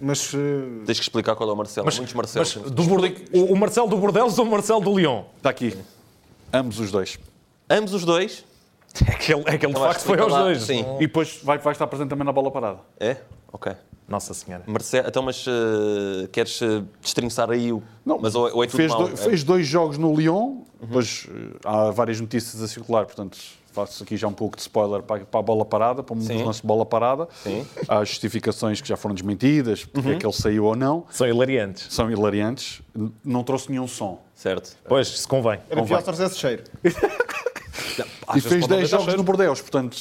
Mas eh, Tens que explicar qual é o Marcelo. Há muitos Marcelos. Mas do Borde- o, o Marcelo do Bordeaux ou o Marcelo do Lyon? Está aqui. Ambos os dois. Ambos os dois. É aquele, é aquele de Então, facto foi aos lá, dois. sim. E depois vai, vai estar presente também na bola parada. É? Ok. Nossa Senhora. Mercê, então, mas eh, queres uh, destrinçar aí o. Não, mas ou, ou é fez, mal? do- fez dois jogos no Lyon, depois eh, há várias notícias a circular, portanto faço aqui já um pouco de spoiler para, para a bola parada, para um Sim. lance de bola parada. Sim. Há justificações que já foram desmentidas, porque é que ele saiu ou não, São hilariantes. são hilariantes. Não trouxe nenhum som. Certo. Pois, se convém. Era pior se trouxesse cheiro. e fez 10 pode não deixar jogos no Bordeaux, portanto,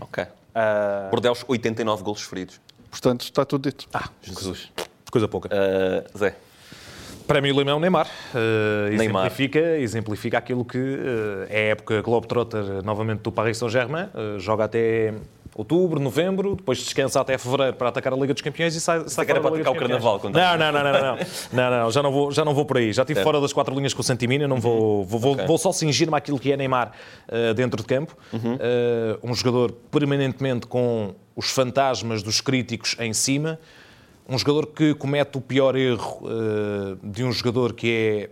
Ok. ah, Bordeaux, 89 golos sofridos. portanto está tudo dito. Ah, Jesus. Coisa pouca. Eh, Zé. Prémio Limão Neymar. Uh, Neymar. Exemplifica, exemplifica aquilo que uh, é a época Globetrotter novamente do Paris Saint-Germain. Uh, joga até outubro, novembro, depois descansa até fevereiro para atacar a Liga dos Campeões e sai, sai fora para atacar o. Carnaval, quando Não, não, não, não, não, não, não, não, já não vou, já não vou por aí. Já estive fora das quatro linhas com o Santimina, não vou, vou, vou, vou só cingir-me àquilo que é Neymar uh, dentro de campo. Uh, um jogador permanentemente com os fantasmas dos críticos em cima. Um jogador que comete o pior erro uh, de um jogador que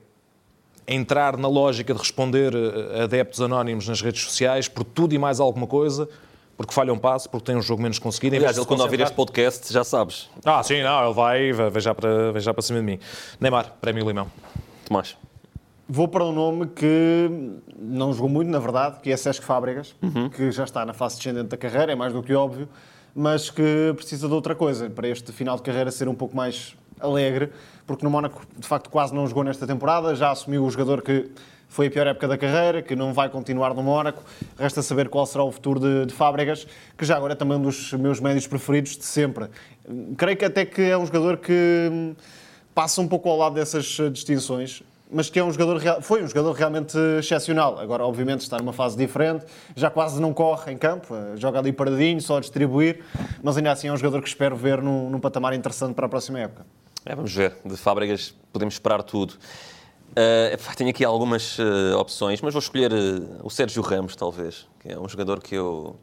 é entrar na lógica de responder a adeptos anónimos nas redes sociais por tudo e mais alguma coisa, porque falha um passo, porque tem um jogo menos conseguido. em vez Aliás, de ele quando ouvir este podcast, já sabes. Ah, sim, não, ele vai, vai, vai já para, vai já para cima de mim. Neymar, Prémio Limão. Tomás. Vou para um nome que não jogou muito, na verdade, que é Sesc Fábregas, que já está na fase descendente da carreira, é mais do que óbvio, mas que precisa de outra coisa para este final de carreira ser um pouco mais alegre, porque no Mónaco, de facto, quase não jogou nesta temporada, já assumiu o jogador que foi a pior época da carreira, que não vai continuar no Mónaco. Resta saber qual será o futuro de, de Fábregas, que já agora é também um dos meus médios preferidos de sempre. Creio que até que é um jogador que hum, passa um pouco ao lado dessas eh, distinções, mas que é um jogador foi um jogador realmente excepcional. Agora, obviamente, está numa fase diferente, já quase não corre em campo, eh, joga ali paradinho, só a distribuir, mas ainda assim é um jogador que espero ver num, num patamar interessante para a próxima época. É, vamos ver. De Fábregas podemos esperar tudo. Epá, tenho aqui algumas eh, opções, mas vou escolher eh, o Sérgio Ramos, talvez, que é um jogador que eu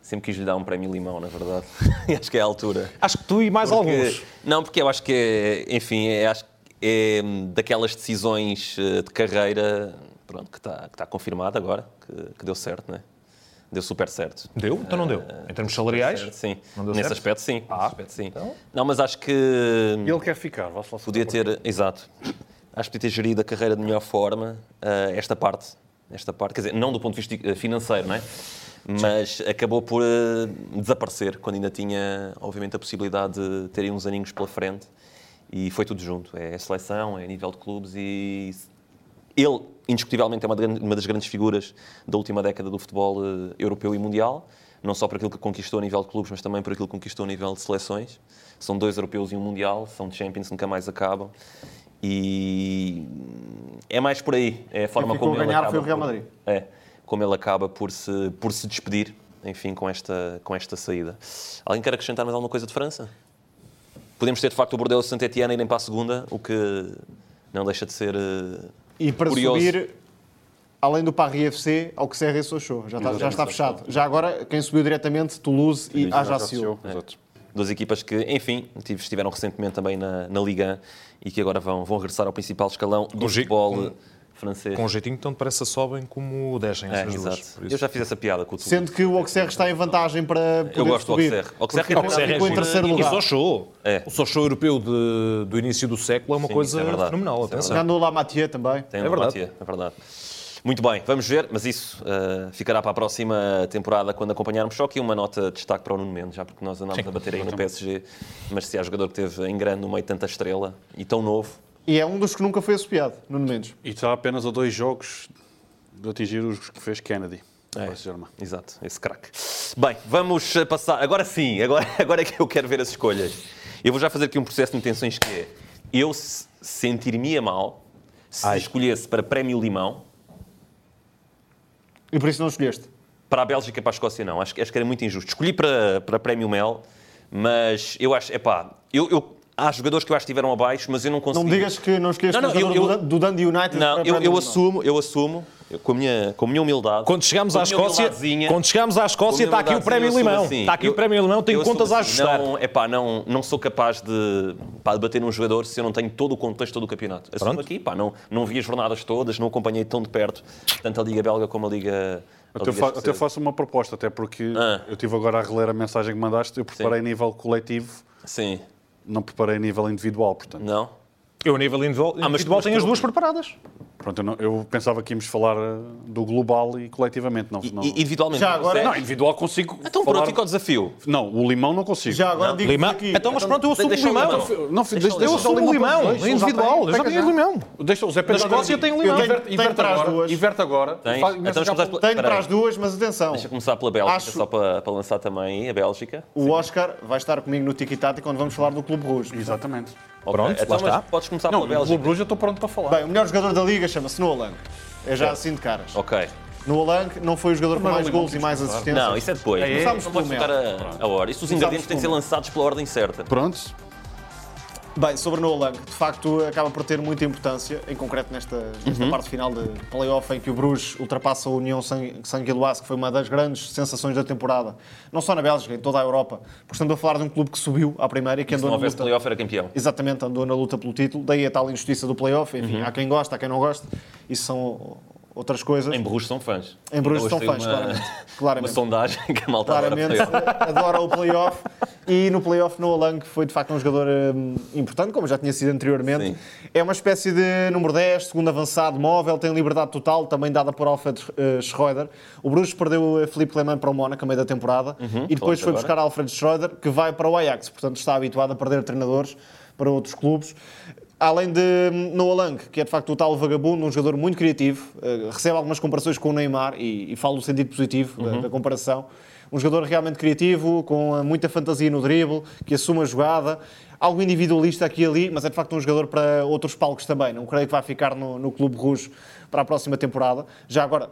sempre quis lhe dar um prémio limão, na verdade. acho que é a altura. Acho que tu e mais Porque- alguns. Não, porque eu acho que é, enfim, é, acho que é hum, daquelas decisões de carreira pronto, que está que tá confirmada agora, que, que deu certo, não é? Deu super certo. Deu? Então não deu. Em termos salariais? Certo, Sim, Não deu nesse certo? aspecto sim. Ah, Nesse aspecto, sim. então? Não, mas acho que E ele quer ficar, vá-se lá podia ter, exato, acho que podia ter gerido a carreira de melhor forma, eh, esta parte, esta parte, quer dizer, não do ponto de vista eh, financeiro, não é? Mas acabou por eh, desaparecer quando ainda tinha, obviamente, a possibilidade de ter aí uns aninhos pela frente e foi tudo junto. É a seleção, é nível de clubes e ele, indiscutivelmente, é uma, de uma das grandes figuras da última década do futebol eh, europeu e mundial, não só por aquilo que conquistou a nível de clubes, mas também por aquilo que conquistou a nível de seleções. São dois europeus e um mundial, são Champions, nunca mais acabam. E é mais por aí, é a forma como ele ganhar acaba foi o Real por- Madrid. É, como ele acaba por se, por se despedir, enfim, com esta, com esta saída. Alguém quer acrescentar mais alguma coisa de França? Podemos ter, de facto, o Bordeaux e o Saint-Etienne irem para a segunda, o que não deixa de ser eh, E para curioso. subir, além do Paris FC, ao que e Sochaux, já está, já está fechado. Já agora, quem subiu diretamente, Toulouse e Ajaccio. Exato. Duas equipas que, enfim, tive- estiveram recentemente também na, na Liga 1 e que agora vão, vão regressar ao principal escalão do futebol com- francês. Com um jeitinho, então depressa sobem como descem É, essas duas. exato. Por isso- Eu já fiz essa piada com o Toulouse. Sendo que o Auxerre está em vantagem para poder Eu gosto do subir. Auxerre. Auxerre Porque é ficou- verdade. ficou em terceiro E lugar. Sochaux. É. O Sochaux europeu de- do início do século é uma Sim, coisa é fenomenal. É atenção. Já andou lá Mathieu também. Tem É verdade. Mathieu, é verdade. Muito bem, vamos ver, mas isso eh, ficará para a próxima temporada quando acompanharmos. Só aqui uma nota de destaque para o Nuno Mendes, já porque nós andámos a bater aí no PSG, mas se há jogador que teve em grande no meio de tanta estrela e tão novo, E é um dos que nunca foi assobiado, Nuno Mendes. E está apenas a dois jogos de atingir os que fez Kennedy. É. Exato, esse craque. Bem, vamos eh, passar. Agora sim, agora, agora é que eu quero ver as escolhas. Eu vou já fazer aqui um processo de intenções que é: eu se- sentir-me mal se escolhesse para Prémio Limão, E por isso não escolheste. para a Bélgica e para a Escócia, não. Acho, que- acho que era muito injusto. Escolhi para, para Prémio Mel, mas eu acho, epá, eu, eu, há jogadores que eu acho que estiveram abaixo, mas eu não consigo. Não me digas que não escolheste Não, não, eu- do eu- Dan- do Dundee United. Não, eu, eu assumo, eu assumo, com a minha, com a minha humildade. Quando chegamos com a à minha Escócia, quando chegamos à Escócia, a está aqui o humildadezinha, Prémio eu assumo Limão. assim. Está aqui Eu- o Prémio Limão, tenho contas a assim, ajustar. Não, epá, não, não sou capaz de, pá, de bater num jogador se eu não tenho todo o contexto todo o campeonato. Assumo Pronto. aqui, pá, não, não vi as jornadas todas, não acompanhei tão de perto tanto a Liga Belga como a Liga, Até, fa- até faço uma proposta, até porque Ah. eu estive agora a reler a mensagem que mandaste, eu preparei a nível coletivo, Sim. não preparei a nível individual, portanto. Não? Eu, a nível individual, Ah, mas- individual mas tenho as duas preparadas. Pronto, eu, não- eu pensava que íamos falar eh, do global e coletivamente. Não, E, não, individualmente. Já agora- Zé? não individual consigo. Então falar... pronto, fica o desafio. Não, o limão não consigo. Já agora digo Limão. aqui. Então, mas pronto, eu assumo o deixa o limão. limão. Não, deixa, Deixa- deixa, Eu assumo o limão, individual. Eu já tenho limão. deixa o Zé Na Pedro agora Escócia limão. Eu Inverte, tenho- inverte tenho para as agora. duas. Inverte agora. Então Tenho Espera para as duas, mas atenção. Deixa começar pela Bélgica, só para, lançar também a Bélgica. O Oscar vai estar comigo no Tiki Tati quando vamos falar do Clube Rouge. Exatamente. Ok, Pronto, então, lá está. Podes começar Não, pela Bélgica. Clube Bruges eu estou pronto para falar. Bem, o melhor jogador da liga chama-se Noah Lang. É já assim de caras. Ok. Noah Lang não foi o jogador com Primeiro mais gols e mais assistências. Não, isso é depois. É, é. Não Começámos pelo ficar a, a hora. Isso os ingredientes têm que ser pelo lançados pela ordem certa. Pronto. Bem, sobre Noah Lang, de facto acaba por ter muita importância, em concreto nesta, nesta Uhum. parte final de playoff em que o Bruges ultrapassa a União Sanguiloise, que foi uma das grandes sensações da temporada, não só na Bélgica, em toda a Europa. Portanto, a falar de um clube que subiu à primeira e que Se andou não na houvesse luta. playoff, era campeão. Exatamente, andou na luta pelo título, daí a tal injustiça do playoff. Enfim, há quem gosta, há quem não goste, isso são outras coisas. Em Bruges são fãs. Em Bruges são fãs, uma- claramente. Uma claramente. sondagem que a malta Claramente playoff. adora o playoff e no playoff Noah Lang foi de facto um jogador hum, importante, como já tinha sido anteriormente. Sim. É uma espécie de número 10, segundo avançado, móvel, tem liberdade total, também dada por Alfred uh, Schroeder. O Bruges perdeu uh, Felipe Clement para o Mónaco a meio da temporada e depois foi agora. buscar Alfred Schroeder, que vai para o Ajax, portanto está habituado a perder treinadores para outros clubes. Além de Noah Lang, que é de facto o tal vagabundo, um jogador muito criativo, uh, recebe algumas comparações com o Neymar e, e falo no sentido positivo da- da comparação. Um jogador realmente criativo, com uh, muita fantasia no drible, que assume a jogada, algo individualista aqui e ali, mas é de facto um jogador para outros palcos também. Não creio que vai ficar no, no Clube Rouge para a próxima temporada. Já agora,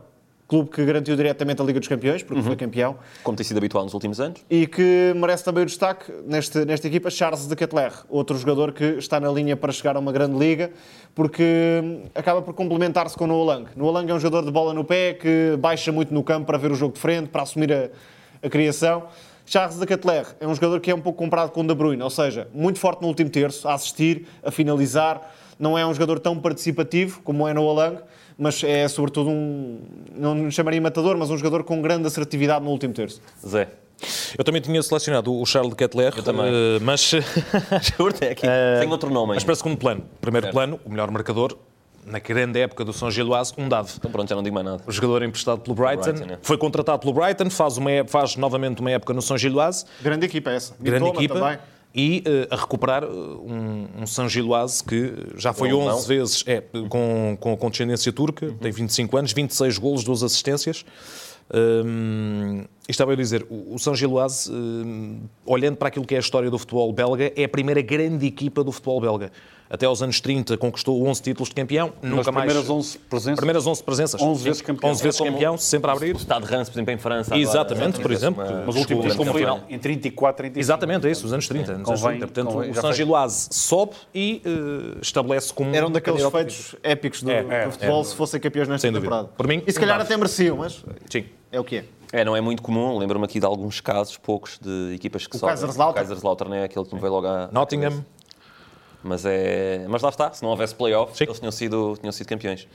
clube que garantiu diretamente a Liga dos Campeões, porque foi campeão Como tem sido habitual nos últimos anos. e que merece também o destaque neste, nesta equipa, Charles de Ketler, outro jogador que está na linha para chegar a uma grande liga, porque hum, acaba por complementar-se com o Noah Lang. Noah Lang é um jogador de bola no pé, que baixa muito no campo para ver o jogo de frente, para assumir a, a criação. Charles de Ketler é um jogador que é um pouco comparado com o De Bruyne, ou seja, muito forte no último terço, a assistir, a finalizar. Não é um jogador tão participativo como é Noah Lang, mas é sobretudo um, não chamaria matador, mas um jogador com grande assertividade no último terço. Zé. Eu também tinha selecionado o Charles de Kettler, eh, mas, é aqui. Tem outro nome mas para segundo plano. Primeiro Certo. plano, o melhor marcador, na grande época do São Gilloise, um dado. Então pronto, já não digo mais nada. O jogador emprestado pelo Brighton, Brighton, é. foi contratado pelo Brighton, faz, uma, ép- faz novamente uma época no São Gilloise, Grande equipa essa. grande Mitoma equipa, também. E eh, a recuperar eh, um, um São Gilloise que já foi Bom, 11 não? vezes é, com, com, com descendência turca, Uhum. tem 25 anos, 26 golos, 12 assistências. Isto estava a dizer, o, o São Gilloise, hum, olhando para aquilo que é a história do futebol belga, é a primeira grande equipa do futebol belga. Até aos anos 30 conquistou 11 títulos de campeão, nunca mais... primeiras 11 presenças. Primeiras 11 presenças. 11 Sim. vezes campeão. 11 vezes É como campeão, sempre a abrir. O Estado de Reims, por exemplo, em França. agora, Exatamente, por esse exemplo. uma- Mas o último título campeão. final em 34, 35. Exatamente, é isso, os anos 30. Anos Convém- 30. Portanto, convém- o foi. Giloase sobe e eh, estabelece como... Eram daqueles candidato feitos épicos do, É, do é, futebol é. se fossem campeões nesta temporada. Por mim, e se calhar um até mereciam, mas Sim. é o que é. É, não é muito comum. Lembro-me aqui de alguns casos, poucos, de equipas que O sobem. Kaiserslautern. O Kaiserslautern é aquele que me veio logo à... Nottingham. Mas, é... Mas lá está, se não houvesse playoff, Sim. eles tinham sido, tinham sido campeões.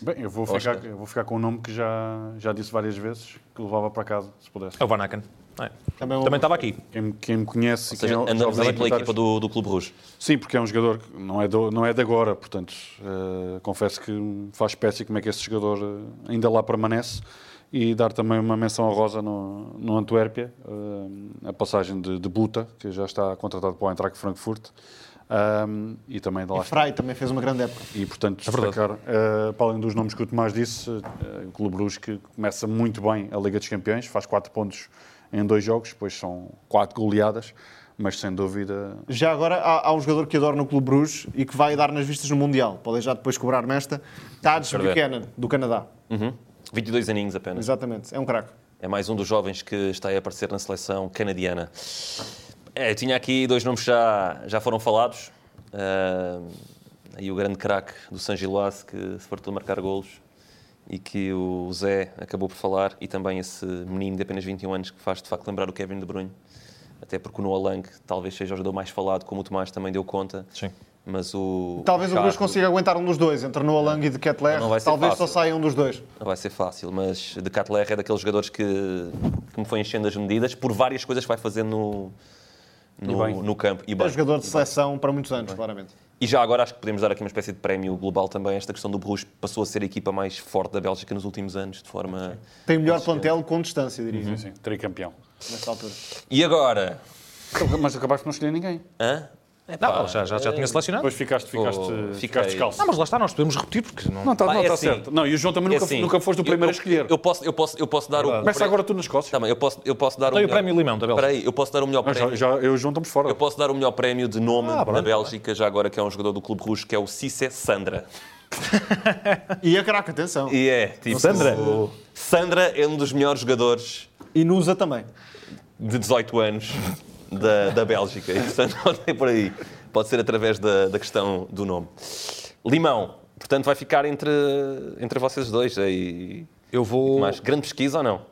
Bem, eu vou, Oscar. ficar, eu vou ficar com um nome que já, já disse várias vezes, que levava para casa, se pudesse. É o Van Aken. É. Também é Também estava aqui. Quem, me- quem me conhece... Ou seja, quem já andamos aí pela equipa do, do Clube Rouge. Sim, porque é um jogador que não é, do, não é de agora, portanto, eh, confesso que faz espécie como é que esse jogador eh, ainda lá permanece e dar também uma menção honrosa no, no Antuérpia, eh, a passagem de, de Buta, que já está contratado para o Eintracht Frankfurt, um, e também de lá E Frei também fez uma grande época. e, portanto, É verdade. destacar, eh, para além dos nomes que o Tomás disse, eh, o Clube Bruges que começa muito bem a Liga dos Campeões, faz 4 pontos em dois jogos, depois são 4 goleadas, mas sem dúvida Já agora há, há um jogador que adoro no Clube Bruges e que vai dar nas vistas no Mundial. Podem já depois cobrar-me esta. Tadge Quero ver. Buchanan, do Canadá. Uhum. 22 aninhos apenas. Exatamente. É um craque. É mais um dos jovens que está a aparecer na seleção canadiana. É, eu tinha aqui dois nomes que já, já foram falados. Ah, aí o grande craque do San Giloase que se fartou de marcar golos e que o Zé acabou por falar. E também esse menino de apenas 21 anos que faz de facto lembrar o Kevin De Bruyne. Até porque o Noah Lang talvez seja o jogador mais falado, como o Tomás também deu conta. Sim. Mas o. Talvez o Carro Bruges consiga aguentar um dos dois, entre Noah Lang e de ser Talvez fácil. só saia um dos dois. Não vai ser fácil, mas de Catler é daqueles jogadores que, que me foi enchendo as medidas por várias coisas que vai fazer no, no, no campo. E, É bem. jogador de seleção para muitos anos, claramente. E já agora acho que podemos dar aqui uma espécie de prémio global também. Esta questão do Bruges passou a ser a equipa mais forte da Bélgica nos últimos anos, de forma. Tem o melhor plantel com distância, diria, Sim, sim, tricampeão. nesta altura. E agora? Mas acabaste por não escolher ninguém. Hã? Não, já, já, já tinha selecionado. Depois ficaste, ficaste, Oh, ficaste descalço. Não, mas lá está, nós podemos repetir, porque não... Não, está não, é tá assim. certo. Não, e o João também É nunca, assim, nunca foste o primeiro eu, a escolher. Eu posso, eu posso, eu posso dar o. Começa agora tu na Escócia. Tá bem, eu posso, eu posso dar Dei o melhor- prémio Limão da Bélgica. Espera aí, eu posso dar o melhor Não, já, prémio. já, eu e o João estamos fora. Eu posso dar o melhor prémio de nome Ah, da Bélgica, já agora que é um jogador do Clube Rouge, que é o Cissé Sandra. E a craque, atenção. E é, tipo. Sandra? o- Sandra é um dos melhores jogadores E Nusa também. de 18 anos da, da Bélgica. E, portanto, não por aí. Pode ser através da, da questão do nome. Limão. Portanto, vai ficar entre, entre vocês dois. Aí. Eu vou... Mais grande pesquisa ou não?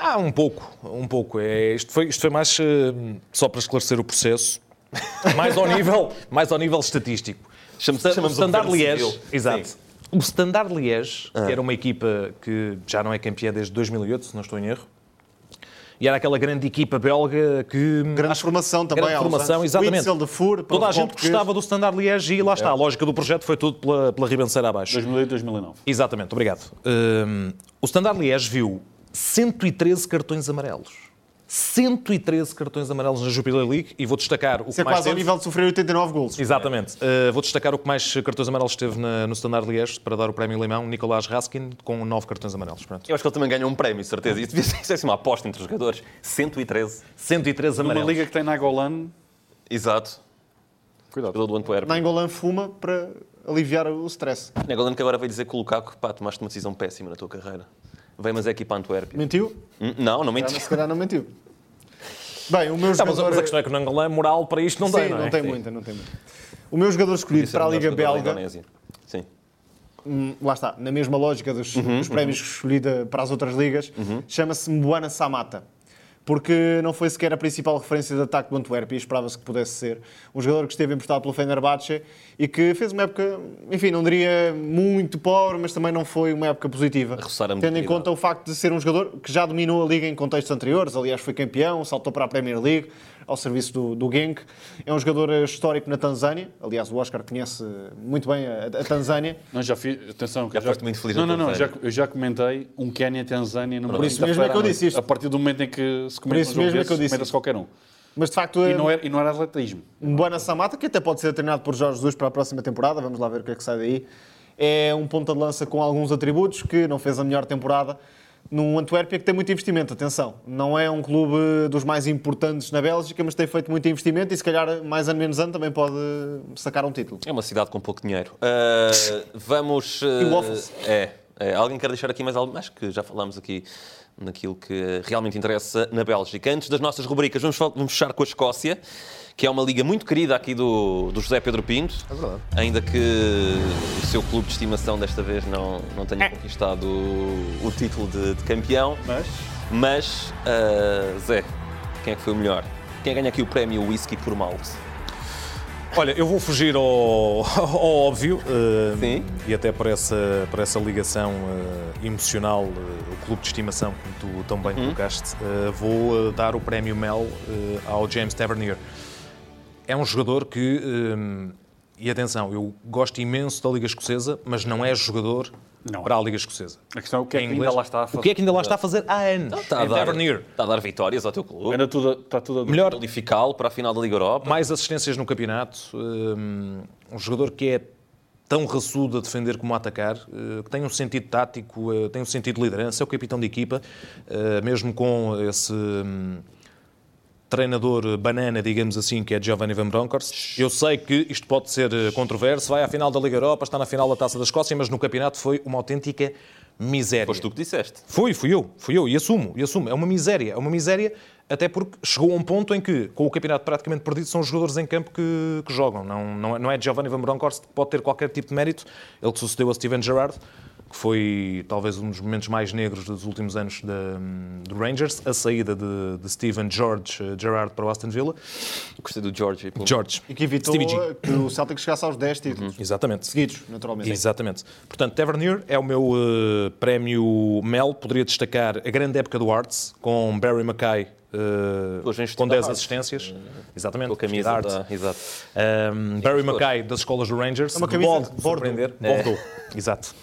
Ah, um pouco, um pouco. É, isto, foi, isto foi mais eh, só para esclarecer o processo, mais ao nível, mais ao nível estatístico. Chama- chamamos o Standard Liège, exato. Sim. O Standard Liège, que era uma equipa que já não é campeã desde 2008, se não estou em erro, e era aquela grande equipa belga que... Grande formação também. Grande formação, exatamente. Witzel de Fur, Toda a gente português. gostava do Standard Liège e lá está, a lógica do projeto foi tudo pela, pela ribanceira abaixo. 2008, 2009. Exatamente, obrigado. Hum, o Standard Liège viu 113 cartões amarelos. 113 cartões amarelos na Jupiler League e vou destacar o Isso que é mais quase ao teve. nível de sofrer 89 golos. Exatamente. Uh, vou destacar o que mais cartões amarelos teve na- no Standard Liège para dar o prémio Limão, Nicolás Raskin, com 9 cartões amarelos. Pronto. Eu acho que ele também ganhou um prémio, certeza. Isso devia ser é uma aposta entre os jogadores. 113. 113 Numa amarelos. liga que tem Nagolan, Exato. cuidado. Jogador do Antwerp. Fuma para aliviar o stress. Negolano que agora veio dizer que o Lukaku, pá, tomaste uma decisão péssima na tua carreira. Vem, mas é aqui para Antuérpia. Mentiu? Hum, Não, não menti. Se calhar não mentiu. Bem, o meu Tá, jogador... mas a questão é que o Nangolan, moral para isto não Sim, tem, não, não é? tem muita, não tem muita. O meu jogador escolhido é para a Liga Belga. Sim. hum, lá está, na mesma lógica dos, Uhum, dos prémios que escolhi de- para as outras ligas, chama-se Mbuana Samata. Porque não foi sequer a principal referência de ataque do Antuérpia e esperava-se que pudesse ser. Um jogador que esteve emprestado pelo Fenerbahçe e que fez uma época, enfim, não diria muito pobre, mas também não foi uma época positiva. Tendo em conta o facto de ser um jogador que já dominou a liga em contextos anteriores, aliás, foi campeão, saltou para a Premier League, ao serviço do, do Genk. É um jogador histórico na Tanzânia. Aliás, o Oscar conhece muito bem a, a Tanzânia. Não, já fiz. Atenção, que Já eu foste muito feliz Não, não, não. Já, eu já comentei um Quénia-Tanzânia numa Por isso mesmo é que eu disse isto. A partir do momento em que se comenta um jogo mesmo é desses, que eu disse comenta-se qualquer um. Mas de facto, E é não era, e não era atletismo. um Buana Samata, que até pode ser treinado por Jorge Jesus para a próxima temporada. Vamos lá ver o que é que sai daí. É um ponta de lança com alguns atributos, que não fez a melhor temporada. Num Antuérpia que tem muito investimento, atenção. Não é um clube dos mais importantes na Bélgica, mas tem feito muito investimento e se calhar mais ano menos ano também pode sacar um título. É uma cidade com pouco dinheiro. Ah, vamos. ah, E waffles. É, é. Alguém quer deixar aqui mais algo? Acho que já falámos aqui naquilo que realmente interessa na Bélgica. Antes das nossas rubricas, vamos, vamos fechar com a Escócia, que é uma liga muito querida aqui do, do José Pedro Pinto. É verdade. Ainda que o seu clube de estimação desta vez não, não tenha conquistado o, o título de, de campeão. Mas. Mas, ah, Zé, quem é que foi o melhor? Quem ganha aqui o prémio Whisky por Malte? Olha, eu vou fugir ao, ao óbvio eh, Sim. e até por essa, por essa ligação eh, emocional, eh, o clube de estimação, como tu tão bem colocaste, eh, vou dar o prémio Mel ao James Tavernier. É um jogador que, e atenção, eu gosto imenso da Liga Escocesa, mas não é jogador Não. para a Liga Escocesa. A questão é o que é que inglês. ainda lá está a fazer. O que é que ainda lá está a fazer há anos? Está a, em dar, Tavernier. está a dar vitórias ao teu clube. Ainda tudo, está tudo a Melhor, qualificá-lo para a final da Liga Europa. mais assistências no campeonato, hum, um jogador que é tão raçudo a defender como a atacar, eh, que tem um sentido tático, eh, tem um sentido de liderança, é o capitão de equipa, eh, mesmo com esse hum, treinador banana, digamos assim, que é Giovanni Van Bronckhorst. Eu sei que isto pode ser eh, controverso, vai à final da Liga Europa, está na final da Taça da Escócia, mas no campeonato foi uma autêntica miséria. Foste tu que disseste. Fui, fui eu, fui eu, e assumo, e assumo. É uma miséria, é uma miséria, até porque chegou a um ponto em que, com o campeonato praticamente perdido, são os jogadores em campo que, que jogam. Não, não, é- não é Giovanni Van Bronckhorst que pode ter qualquer tipo de mérito, ele que sucedeu a Steven Gerrard, que foi talvez um dos momentos mais negros dos últimos anos do Rangers, a saída de, de Steven George eh, Gerrard para o Aston Villa. Gostei do George. pelo- George. E que evitou Stevie G. que o Celtic chegasse aos 10 títulos. Exatamente. Seguidos, naturalmente. Exatamente. Portanto, Tavernier é o meu eh, prémio Mel. Poderia destacar a grande época do Arts, com Barry Mackay Hoje em com Estilo 10 Arts. assistências. Exatamente. Com a camisa da... Exato. Um, Barry Mackay, das escolas do Rangers. É uma camisa de surpreender. Bordeaux. Exato.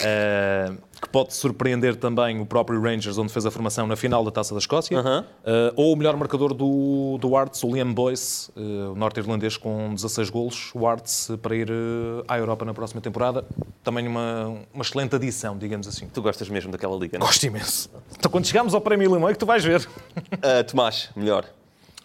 Uh, que pode surpreender também o próprio Rangers, onde fez a formação na final da Taça da Escócia. Aham. Uh, ou o melhor marcador do, do Arts, o Liam Boyce, uh, o norte-irlandês com 16 golos. O Arts uh, para ir uh, à Europa na próxima temporada. Também uma, uma excelente adição, digamos assim. Tu gostas mesmo daquela liga, não? Gosto imenso. Então, quando chegarmos ao Prémio Limão, é que tu vais ver. Ah, Tomás, melhor.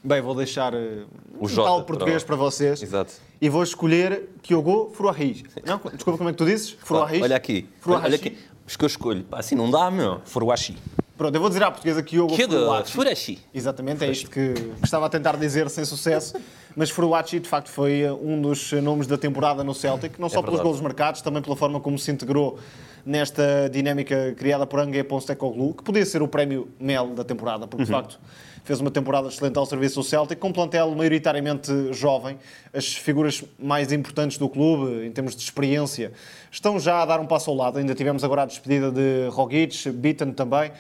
Bem, vou deixar eh, O um Jota tal português para para vocês. Exato. E vou escolher Kyogo Furuahi. Não, desculpa, como é que tu dizes? Furuahi? Olha aqui. Furuahi. Olha aqui. Os que eu escolho. Pá, assim não dá, meu. Furuashi. Pronto, eu vou dizer à portuguesa Kyogo Que de Furuahi. Furashi. Exatamente, é isto que, estava a tentar dizer sem sucesso. Mas Furuachi, de facto, foi eh, um dos nomes da temporada no Celtic, não só pelos verdade. golos marcados, também pela forma como se integrou nesta dinâmica criada por Angue Postecoglou, que podia ser o prémio Mel da temporada, porque, de facto, fez uma temporada excelente ao serviço do Celtic, com um plantel maioritariamente jovem. As figuras mais importantes do clube, em termos de experiência, estão já a dar um passo ao lado. Ainda tivemos agora a despedida de Rogic, Beaton também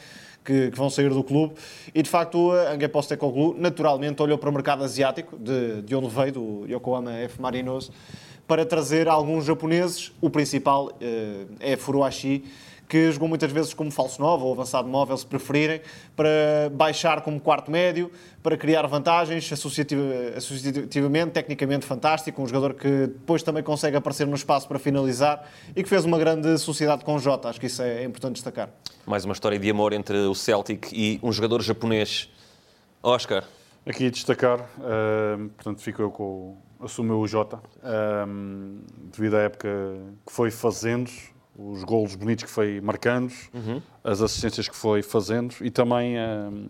que, que vão sair do clube. E de facto, a Ange Postecoglou naturalmente olhou para o mercado asiático, de, de onde veio, do Yokohama F. Marinos, para trazer alguns japoneses. O principal eh, é Furuashi, que jogou muitas vezes como falso 9 ou avançado móvel, se preferirem, para baixar como quarto médio, para criar vantagens associativa- associativamente, tecnicamente fantástico, um jogador que depois também consegue aparecer no espaço para finalizar e que fez uma grande sociedade com o Jota. Acho que isso é importante destacar. Mais uma história de amor entre o Celtic e um jogador japonês. Oscar. Aqui destacar, ehm, portanto, fico eu com. o- Assumiu o Jota, ehm, devido à época que foi fazendo, os golos bonitos que foi marcando, as assistências que foi fazendo e também ehm,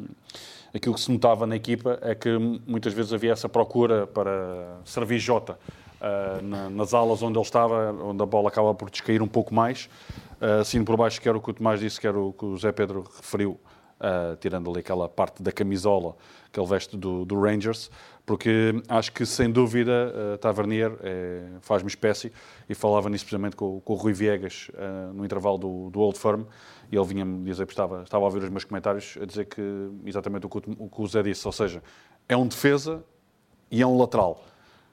aquilo que se notava na equipa é que muitas vezes havia essa procura para servir Jota ah, na- nas alas onde ele estava, onde a bola acaba por descair um pouco mais, ah, assim por baixo, quer o que o Tomás disse, quer o que o Zé Pedro referiu, Uh, tirando ali aquela parte da camisola que ele veste do, do Rangers, porque acho que sem dúvida uh, Tavernier é, faz-me espécie e falava nisso precisamente com, com o Rui Viegas uh, no intervalo do, do Old Firm e ele vinha-me dizer, estava, estava a ouvir os meus comentários, a dizer que exatamente o que o, o que o Zé disse, ou seja, é um defesa e é um lateral,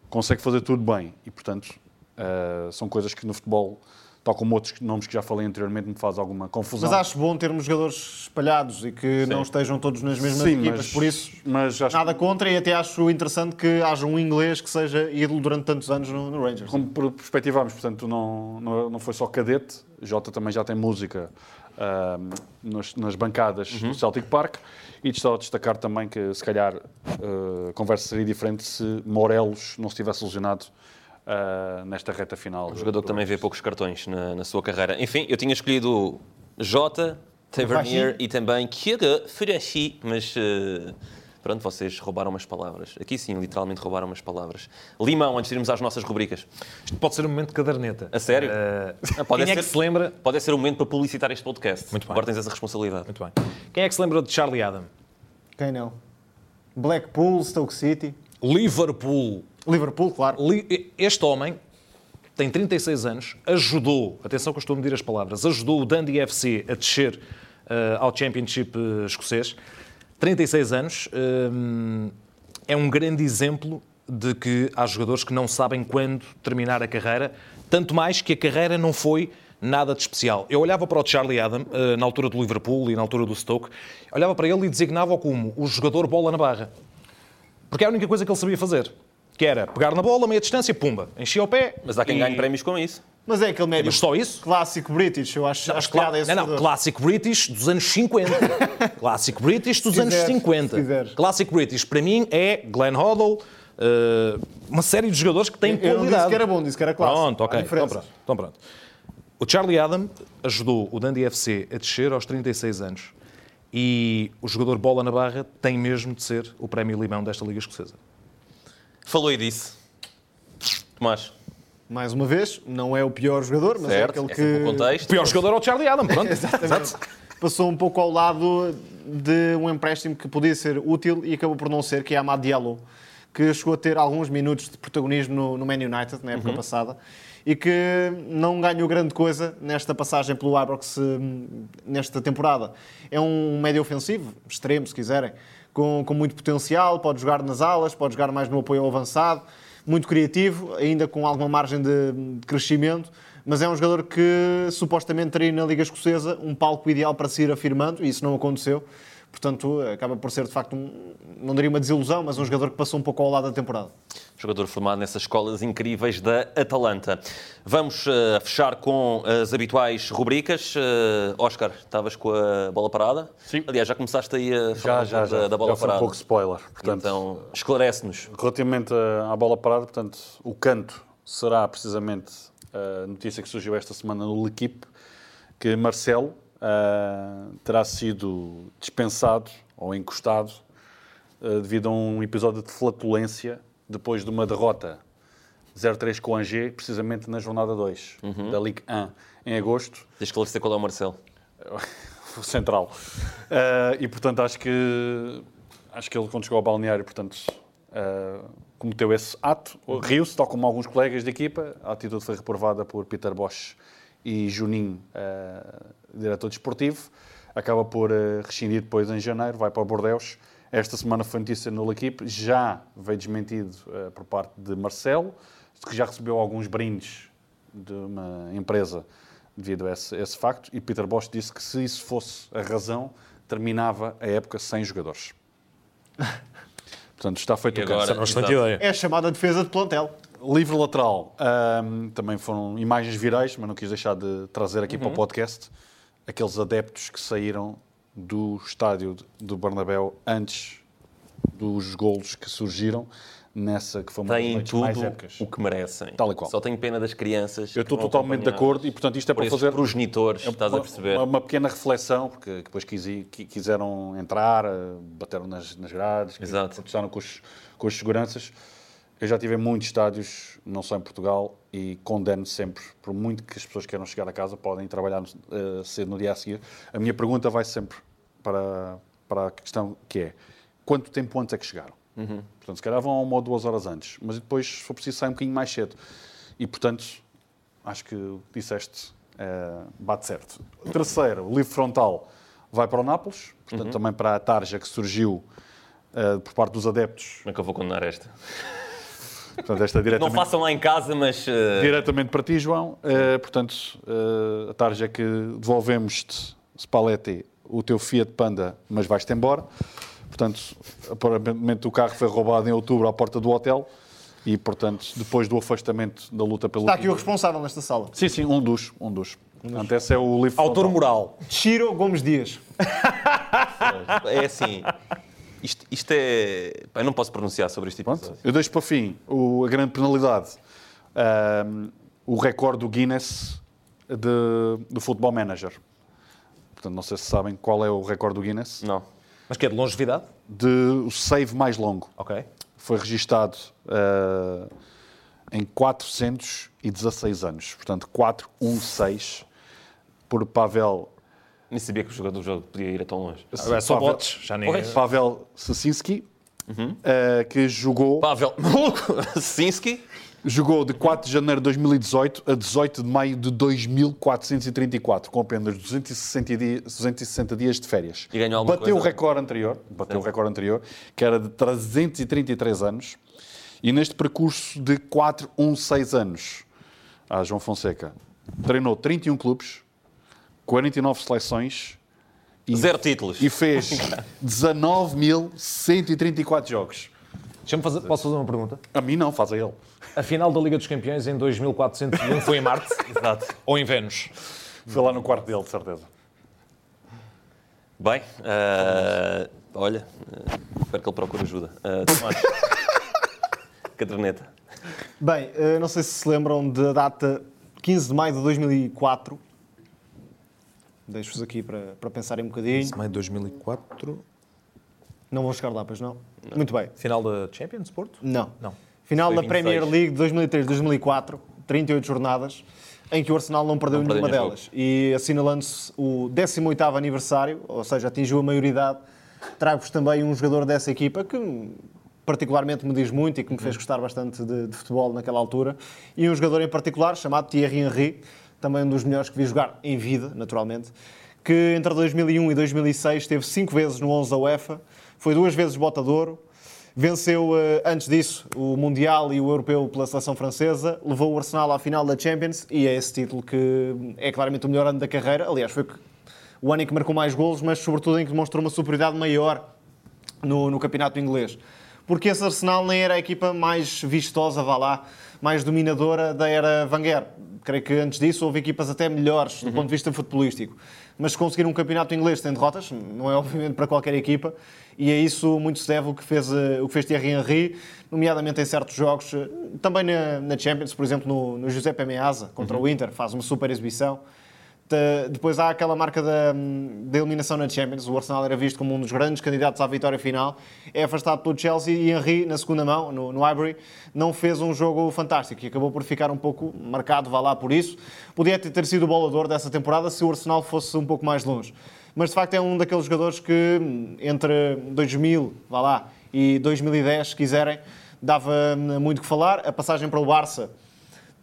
consegue fazer tudo bem e portanto uh, são coisas que no futebol tal como outros nomes que já falei anteriormente, me faz alguma confusão. Mas acho bom termos jogadores espalhados e que não estejam todos nas mesmas Sim, equipas, mas- por isso mas acho nada contra e até acho interessante que haja um inglês que seja ídolo durante tantos anos no, no Rangers. Como per- perspectivamos, portanto, não, não, não foi só cadete, Jota também já tem música ahm, nas, nas bancadas do Celtic Park. E só destacar também que, se calhar, ah, a conversa seria diferente se Morelos não estivesse lesionado ah, nesta reta final. Um jogador que também vê poucos cartões na, na sua carreira. Enfim, eu tinha escolhido Jota, Tavernier e também Kyoga Furashi, mas eh, pronto, vocês roubaram umas palavras. Aqui sim, literalmente roubaram umas palavras. Limão, antes de irmos às nossas rubricas. Isto pode ser um momento de caderneta. A sério? Ah, pode quem é que ser- se lembra? Pode ser o momento para publicitar este podcast. Muito bem. Agora tens essa responsabilidade. Muito bem. Quem é que se lembra de Charlie Adam? Quem não? Blackpool, Stoke City, Liverpool. Liverpool, claro. Este homem tem 36 anos, ajudou, atenção que eu estou a medir as palavras, ajudou o Dundee FC a descer eh, ao Championship eh, escocês. 36 anos, hum, é um grande exemplo de que há jogadores que não sabem quando terminar a carreira, tanto mais que a carreira não foi nada de especial. Eu olhava para o Charlie Adam, eh, na altura do Liverpool e na altura do Stoke, olhava para ele e designava-o como o jogador bola na barra. Porque é a única coisa que ele sabia fazer. Que era pegar na bola, meia distância, pumba, enchia o pé. Mas há quem e- ganhe prémios com isso. Mas é aquele médio Mas só isso? clássico British, eu acho, acho piada esse Não, não, jogador. clássico British dos anos 50. clássico British dos Se anos quiseres, 50. se quiseres. Clássico British, para mim, é Glenn Hoddle, eh, uma série de jogadores que têm Eu não qualidade. disse que era bom, disse que era clássico. Pronto, ok. Então pronto, então pronto. O Charlie Adam ajudou o Dundee FC a descer aos 36 anos. E o jogador bola na barra tem mesmo de ser o prémio limão desta Liga Escocesa. Falou e disse. Tomás. mais uma vez, não é o pior jogador, mas Certo, é É aquele sempre o que contexto. O pior jogador é o Charlie Adam, pronto. Exatamente. passou um pouco ao lado de um empréstimo que podia ser útil e acabou por não ser, que é Amad Diallo, que chegou a ter alguns minutos de protagonismo no, no Man United na época passada e que não ganhou grande coisa nesta passagem pelo Ajax hum, nesta temporada. É um médio ofensivo, extremo se quiserem, com, com muito potencial, pode jogar nas alas, pode jogar mais no apoio avançado, muito criativo, ainda com alguma margem de, de crescimento, mas é um jogador que supostamente teria na Liga Escocesa um palco ideal para se ir afirmando, e isso não aconteceu. Portanto, acaba por ser de facto, um, não diria uma desilusão, mas um jogador que passou um pouco ao lado da temporada. Jogador formado nessas escolas incríveis da Atalanta. Vamos eh, fechar com as habituais rubricas. Uh, Oscar, estavas com a bola parada? Sim. Aliás, já começaste aí a falar Já, já, já. Da, da bola já parada. um pouco spoiler. Portanto, Então, esclarece-nos. Relativamente à à bola parada, portanto, o canto será precisamente a notícia que surgiu esta semana no L'Equipe, que Marcelo ah, terá sido dispensado ou encostado ah, devido a um episódio de flatulência depois de uma derrota 0-3 com o Angers, precisamente na jornada 2 da Ligue 1, em agosto de esclarecer qual é o Marcelo. o central. Eh, e portanto acho que acho que ele quando chegou ao balneário, portanto, eh, cometeu esse ato, riu-se, tal como alguns colegas de equipa. A atitude foi reprovada por Peter Bosch e Juninho, eh, diretor desportivo. Acaba por eh, rescindir depois em janeiro, vai para o Bordeus. Esta semana foi notícia no L'Equipe, já veio desmentido eh, por parte de Marcelo, que já recebeu alguns brindes de uma empresa devido a esse, esse facto, e Peter Bosch disse que se isso fosse a razão, terminava a época sem jogadores. Portanto, está feito E o agora? Exato. ideia. É a chamada defesa de plantel. Livre lateral. ahm, também foram imagens virais, mas não quis deixar de trazer aqui para o podcast aqueles adeptos que saíram do estádio do Bernabéu antes dos golos que surgiram nessa que foi uma Têm mais tudo épicas. o que merecem. Tal e qual. Só tenho pena das crianças. Eu estou totalmente de acordo e, portanto, isto é por para fazer progenitores, estás a uma, perceber? Uma, uma pequena reflexão, porque depois quisi- qui- quiseram entrar, eh, bateram nas, nas grades, Exato. protestaram com os, com as seguranças. Eu já tive em muitos estádios, não só em Portugal, e condeno sempre, por muito que as pessoas queiram chegar a casa, podem trabalhar eh, cedo no dia a seguir. A minha pergunta vai sempre para, para a questão que é, quanto tempo antes é que chegaram? Portanto, se calhar vão uma ou duas horas antes, mas depois, se for preciso, sair um bocadinho mais cedo. E, portanto, acho que disseste eh, bate certo. Terceiro, o livro frontal vai para o Nápoles, portanto, também para a tarja que surgiu eh, por parte dos adeptos. Como é que eu vou condenar esta? Portanto, esta é Não diretamente, façam lá em casa, mas. eh, diretamente para ti, João. Eh, portanto, eh, a tarja que devolvemos-te, Spalletti, o teu Fiat Panda, mas vais-te embora. Portanto, aparentemente o carro foi roubado em outubro à porta do hotel e, portanto, depois do afastamento da luta pelo... Está aqui o responsável nesta sala. Sim, sim, um dos, um dos. Portanto, esse é o livro Autor frontal. moral. Chiro Gomes Dias. É assim. Isto, é. Eu não posso pronunciar sobre este Pronto. episódio. Eu deixo para fim o- a grande penalidade. Ahm, o recorde do Guinness de, do Football Manager. Portanto, não sei se sabem qual é o recorde do Guinness. Não. Mas que é de longevidade? De o save mais longo. Ok. Foi registado ah, em 416 anos. Portanto, 416 por Pavel, Nem sabia que o jogador do jogo podia ir a tão longe. Agora é só Pavel- bots. Já nem... Pois. Pavel Sasinski, ah, que jogou... Pavel Maluco. Jogou de 4 de janeiro de 2018 a 18 de maio de 2434, com apenas 260 dias, 260 dias de férias. E ganhou alguma bateu coisa? o recorde anterior, bateu o recorde anterior, que era de 333 anos. E neste percurso de 416 anos, a João Fonseca treinou 31 clubes, 49 seleções e, Zero títulos. e fez 19.134 jogos. Fazer... Posso fazer uma pergunta? A mim não, faz a ele. A final da Liga dos Campeões em 2401 foi em Marte? Exato. Ou em Vênus? Foi lá no quarto dele, de certeza. Bem, ah, olha, ah, espero que ele procure ajuda. Tomás. Caderneta. Bem, não sei se se lembram da data 15 de maio de 2004. Deixo-vos aqui para, para pensarem um bocadinho. Maio de 2004. Não vão chegar lá, pois não? Muito bem. Final da Champions, Porto? Não. Não. Final da 26. Premier League de 2003-2004. 38 jornadas em que o Arsenal não perdeu Não nenhuma nenhum delas. E assinalando-se o 18º aniversário, ou seja, atingiu a maioridade, trago-vos também um jogador dessa equipa que particularmente me diz muito e que me fez gostar bastante de, de futebol naquela altura, e um jogador em particular chamado Thierry Henry, também um dos melhores que vi jogar em vida, naturalmente, que entre 2001 e 2006 teve cinco vezes no 11 da UEFA, foi duas vezes bota de ouro, venceu eh, antes disso o Mundial e o Europeu pela seleção francesa, levou o Arsenal à final da Champions e é esse título que é claramente o melhor ano da carreira. Aliás, foi o ano em que marcou mais golos, mas sobretudo em que demonstrou uma superioridade maior no, no campeonato inglês. Porque esse Arsenal nem era a equipa mais vistosa, vá lá, mais dominadora da era Wenger. Creio que antes disso houve equipas até melhores do ponto de vista futebolístico. Mas conseguir um campeonato inglês sem derrotas não é obviamente para qualquer equipa e é isso muito se deve o que fez, eh, o que fez Thierry Henry, nomeadamente em certos jogos, eh, também na, na Champions, por exemplo, no, no Giuseppe Meazza contra o Inter, faz uma super exibição. De- Depois há aquela marca da, da eliminação na Champions. O Arsenal era visto como um dos grandes candidatos à vitória final. É afastado pelo Chelsea e Henry, na segunda mão, no, no Highbury, não fez um jogo fantástico e acabou por ficar um pouco marcado, vá lá por isso. Podia ter, sido o bolador dessa temporada se o Arsenal fosse um pouco mais longe. Mas de facto é um daqueles jogadores que entre 2000, vá lá, e 2010, se quiserem, dava hum, muito que falar. A passagem para o Barça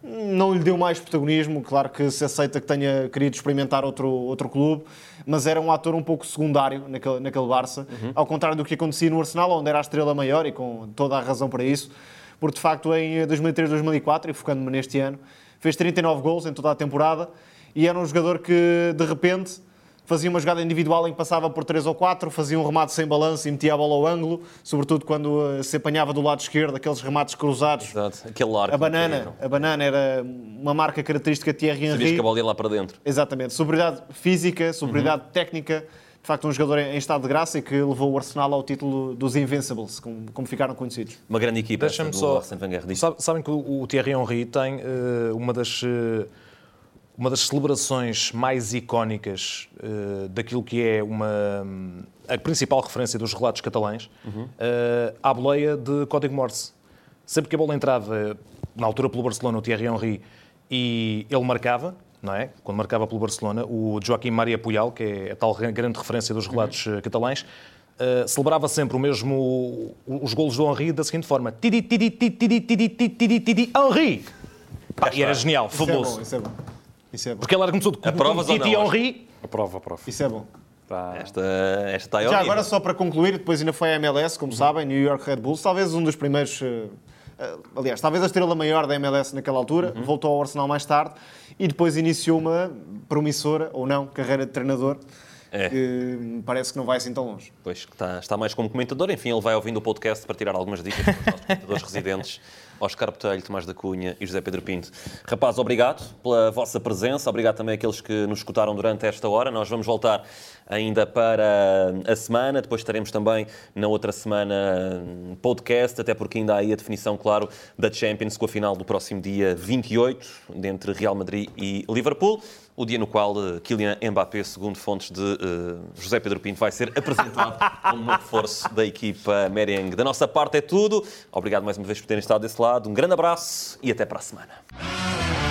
não lhe deu mais protagonismo, claro que se aceita que tenha querido experimentar outro, outro clube, mas era um ator um pouco secundário naquele, naquele Barça, ao contrário do que acontecia no Arsenal, onde era a estrela maior e com toda a razão para isso, porque de facto em 2003-2004, e focando-me neste ano, fez 39 gols em toda a temporada e era um jogador que de repente fazia uma jogada individual em que passava por 3 ou 4, fazia um remate sem balanço e metia a bola ao ângulo, sobretudo quando eh, se apanhava do lado esquerdo, aqueles remates cruzados. Exato. Aquele arco. A banana, a banana era uma marca característica de Thierry Sabias Henry. que a bola ia lá para dentro. Exatamente. Superioridade física, superioridade Uhum. técnica. De facto, um jogador em estado de graça e que levou o Arsenal ao título dos Invincibles, como, como ficaram conhecidos. Uma grande equipa Deixa-me do só. Wenger. Sabem que o o Thierry Henry tem eh, uma das. eh, uma das celebrações mais icónicas eh, daquilo que é uma, a principal referência dos relatos catalães, eh, à boleia de Código Morse. Sempre que a bola entrava, na altura pelo Barcelona, o Thierry Henry, e ele marcava, não é? Quando marcava pelo Barcelona, o Joaquim Maria Puyal, que é a tal grande referência dos relatos eh, catalães, eh, celebrava sempre o mesmo, os golos do Henry da seguinte forma: Tidi, tidi, tidi, tidi, tidi, tidi, tidi, Henry! Pá, e era genial, Isso é fabuloso. bom, isso é bom. Isso é bom. Porque ele era começou de Aprovas ou Titi não, Henry. Aprova, aprova. Isso é bom. Esta, esta está aí ao Já agora, só para concluir, depois ainda foi a MLS, como sabem, New York Red Bulls, talvez um dos primeiros. eh, aliás, talvez a estrela maior da MLS naquela altura, voltou ao Arsenal mais tarde e depois iniciou uma promissora, ou não, carreira de treinador, É. que me parece que não vai assim tão longe. Pois, está, está mais como comentador. Enfim, ele vai ouvindo o podcast para tirar algumas dicas para os nossos comentadores residentes, Oscar Botelho, Tomás da Cunha e José Pedro Pinto. Rapaz, obrigado pela vossa presença. Obrigado também àqueles que nos escutaram durante esta hora. Nós vamos voltar ainda para a semana. Depois estaremos também na outra semana podcast, até porque ainda há aí a definição, claro, da Champions com a final do próximo dia 28, entre Real Madrid e Liverpool. O dia no qual eh, Kylian Mbappé, segundo fontes de eh, José Pedro Pinto, vai ser apresentado como um reforço da equipa merengue. Da nossa parte é tudo. Obrigado mais uma vez por terem estado desse lado. Um grande abraço e até para a semana.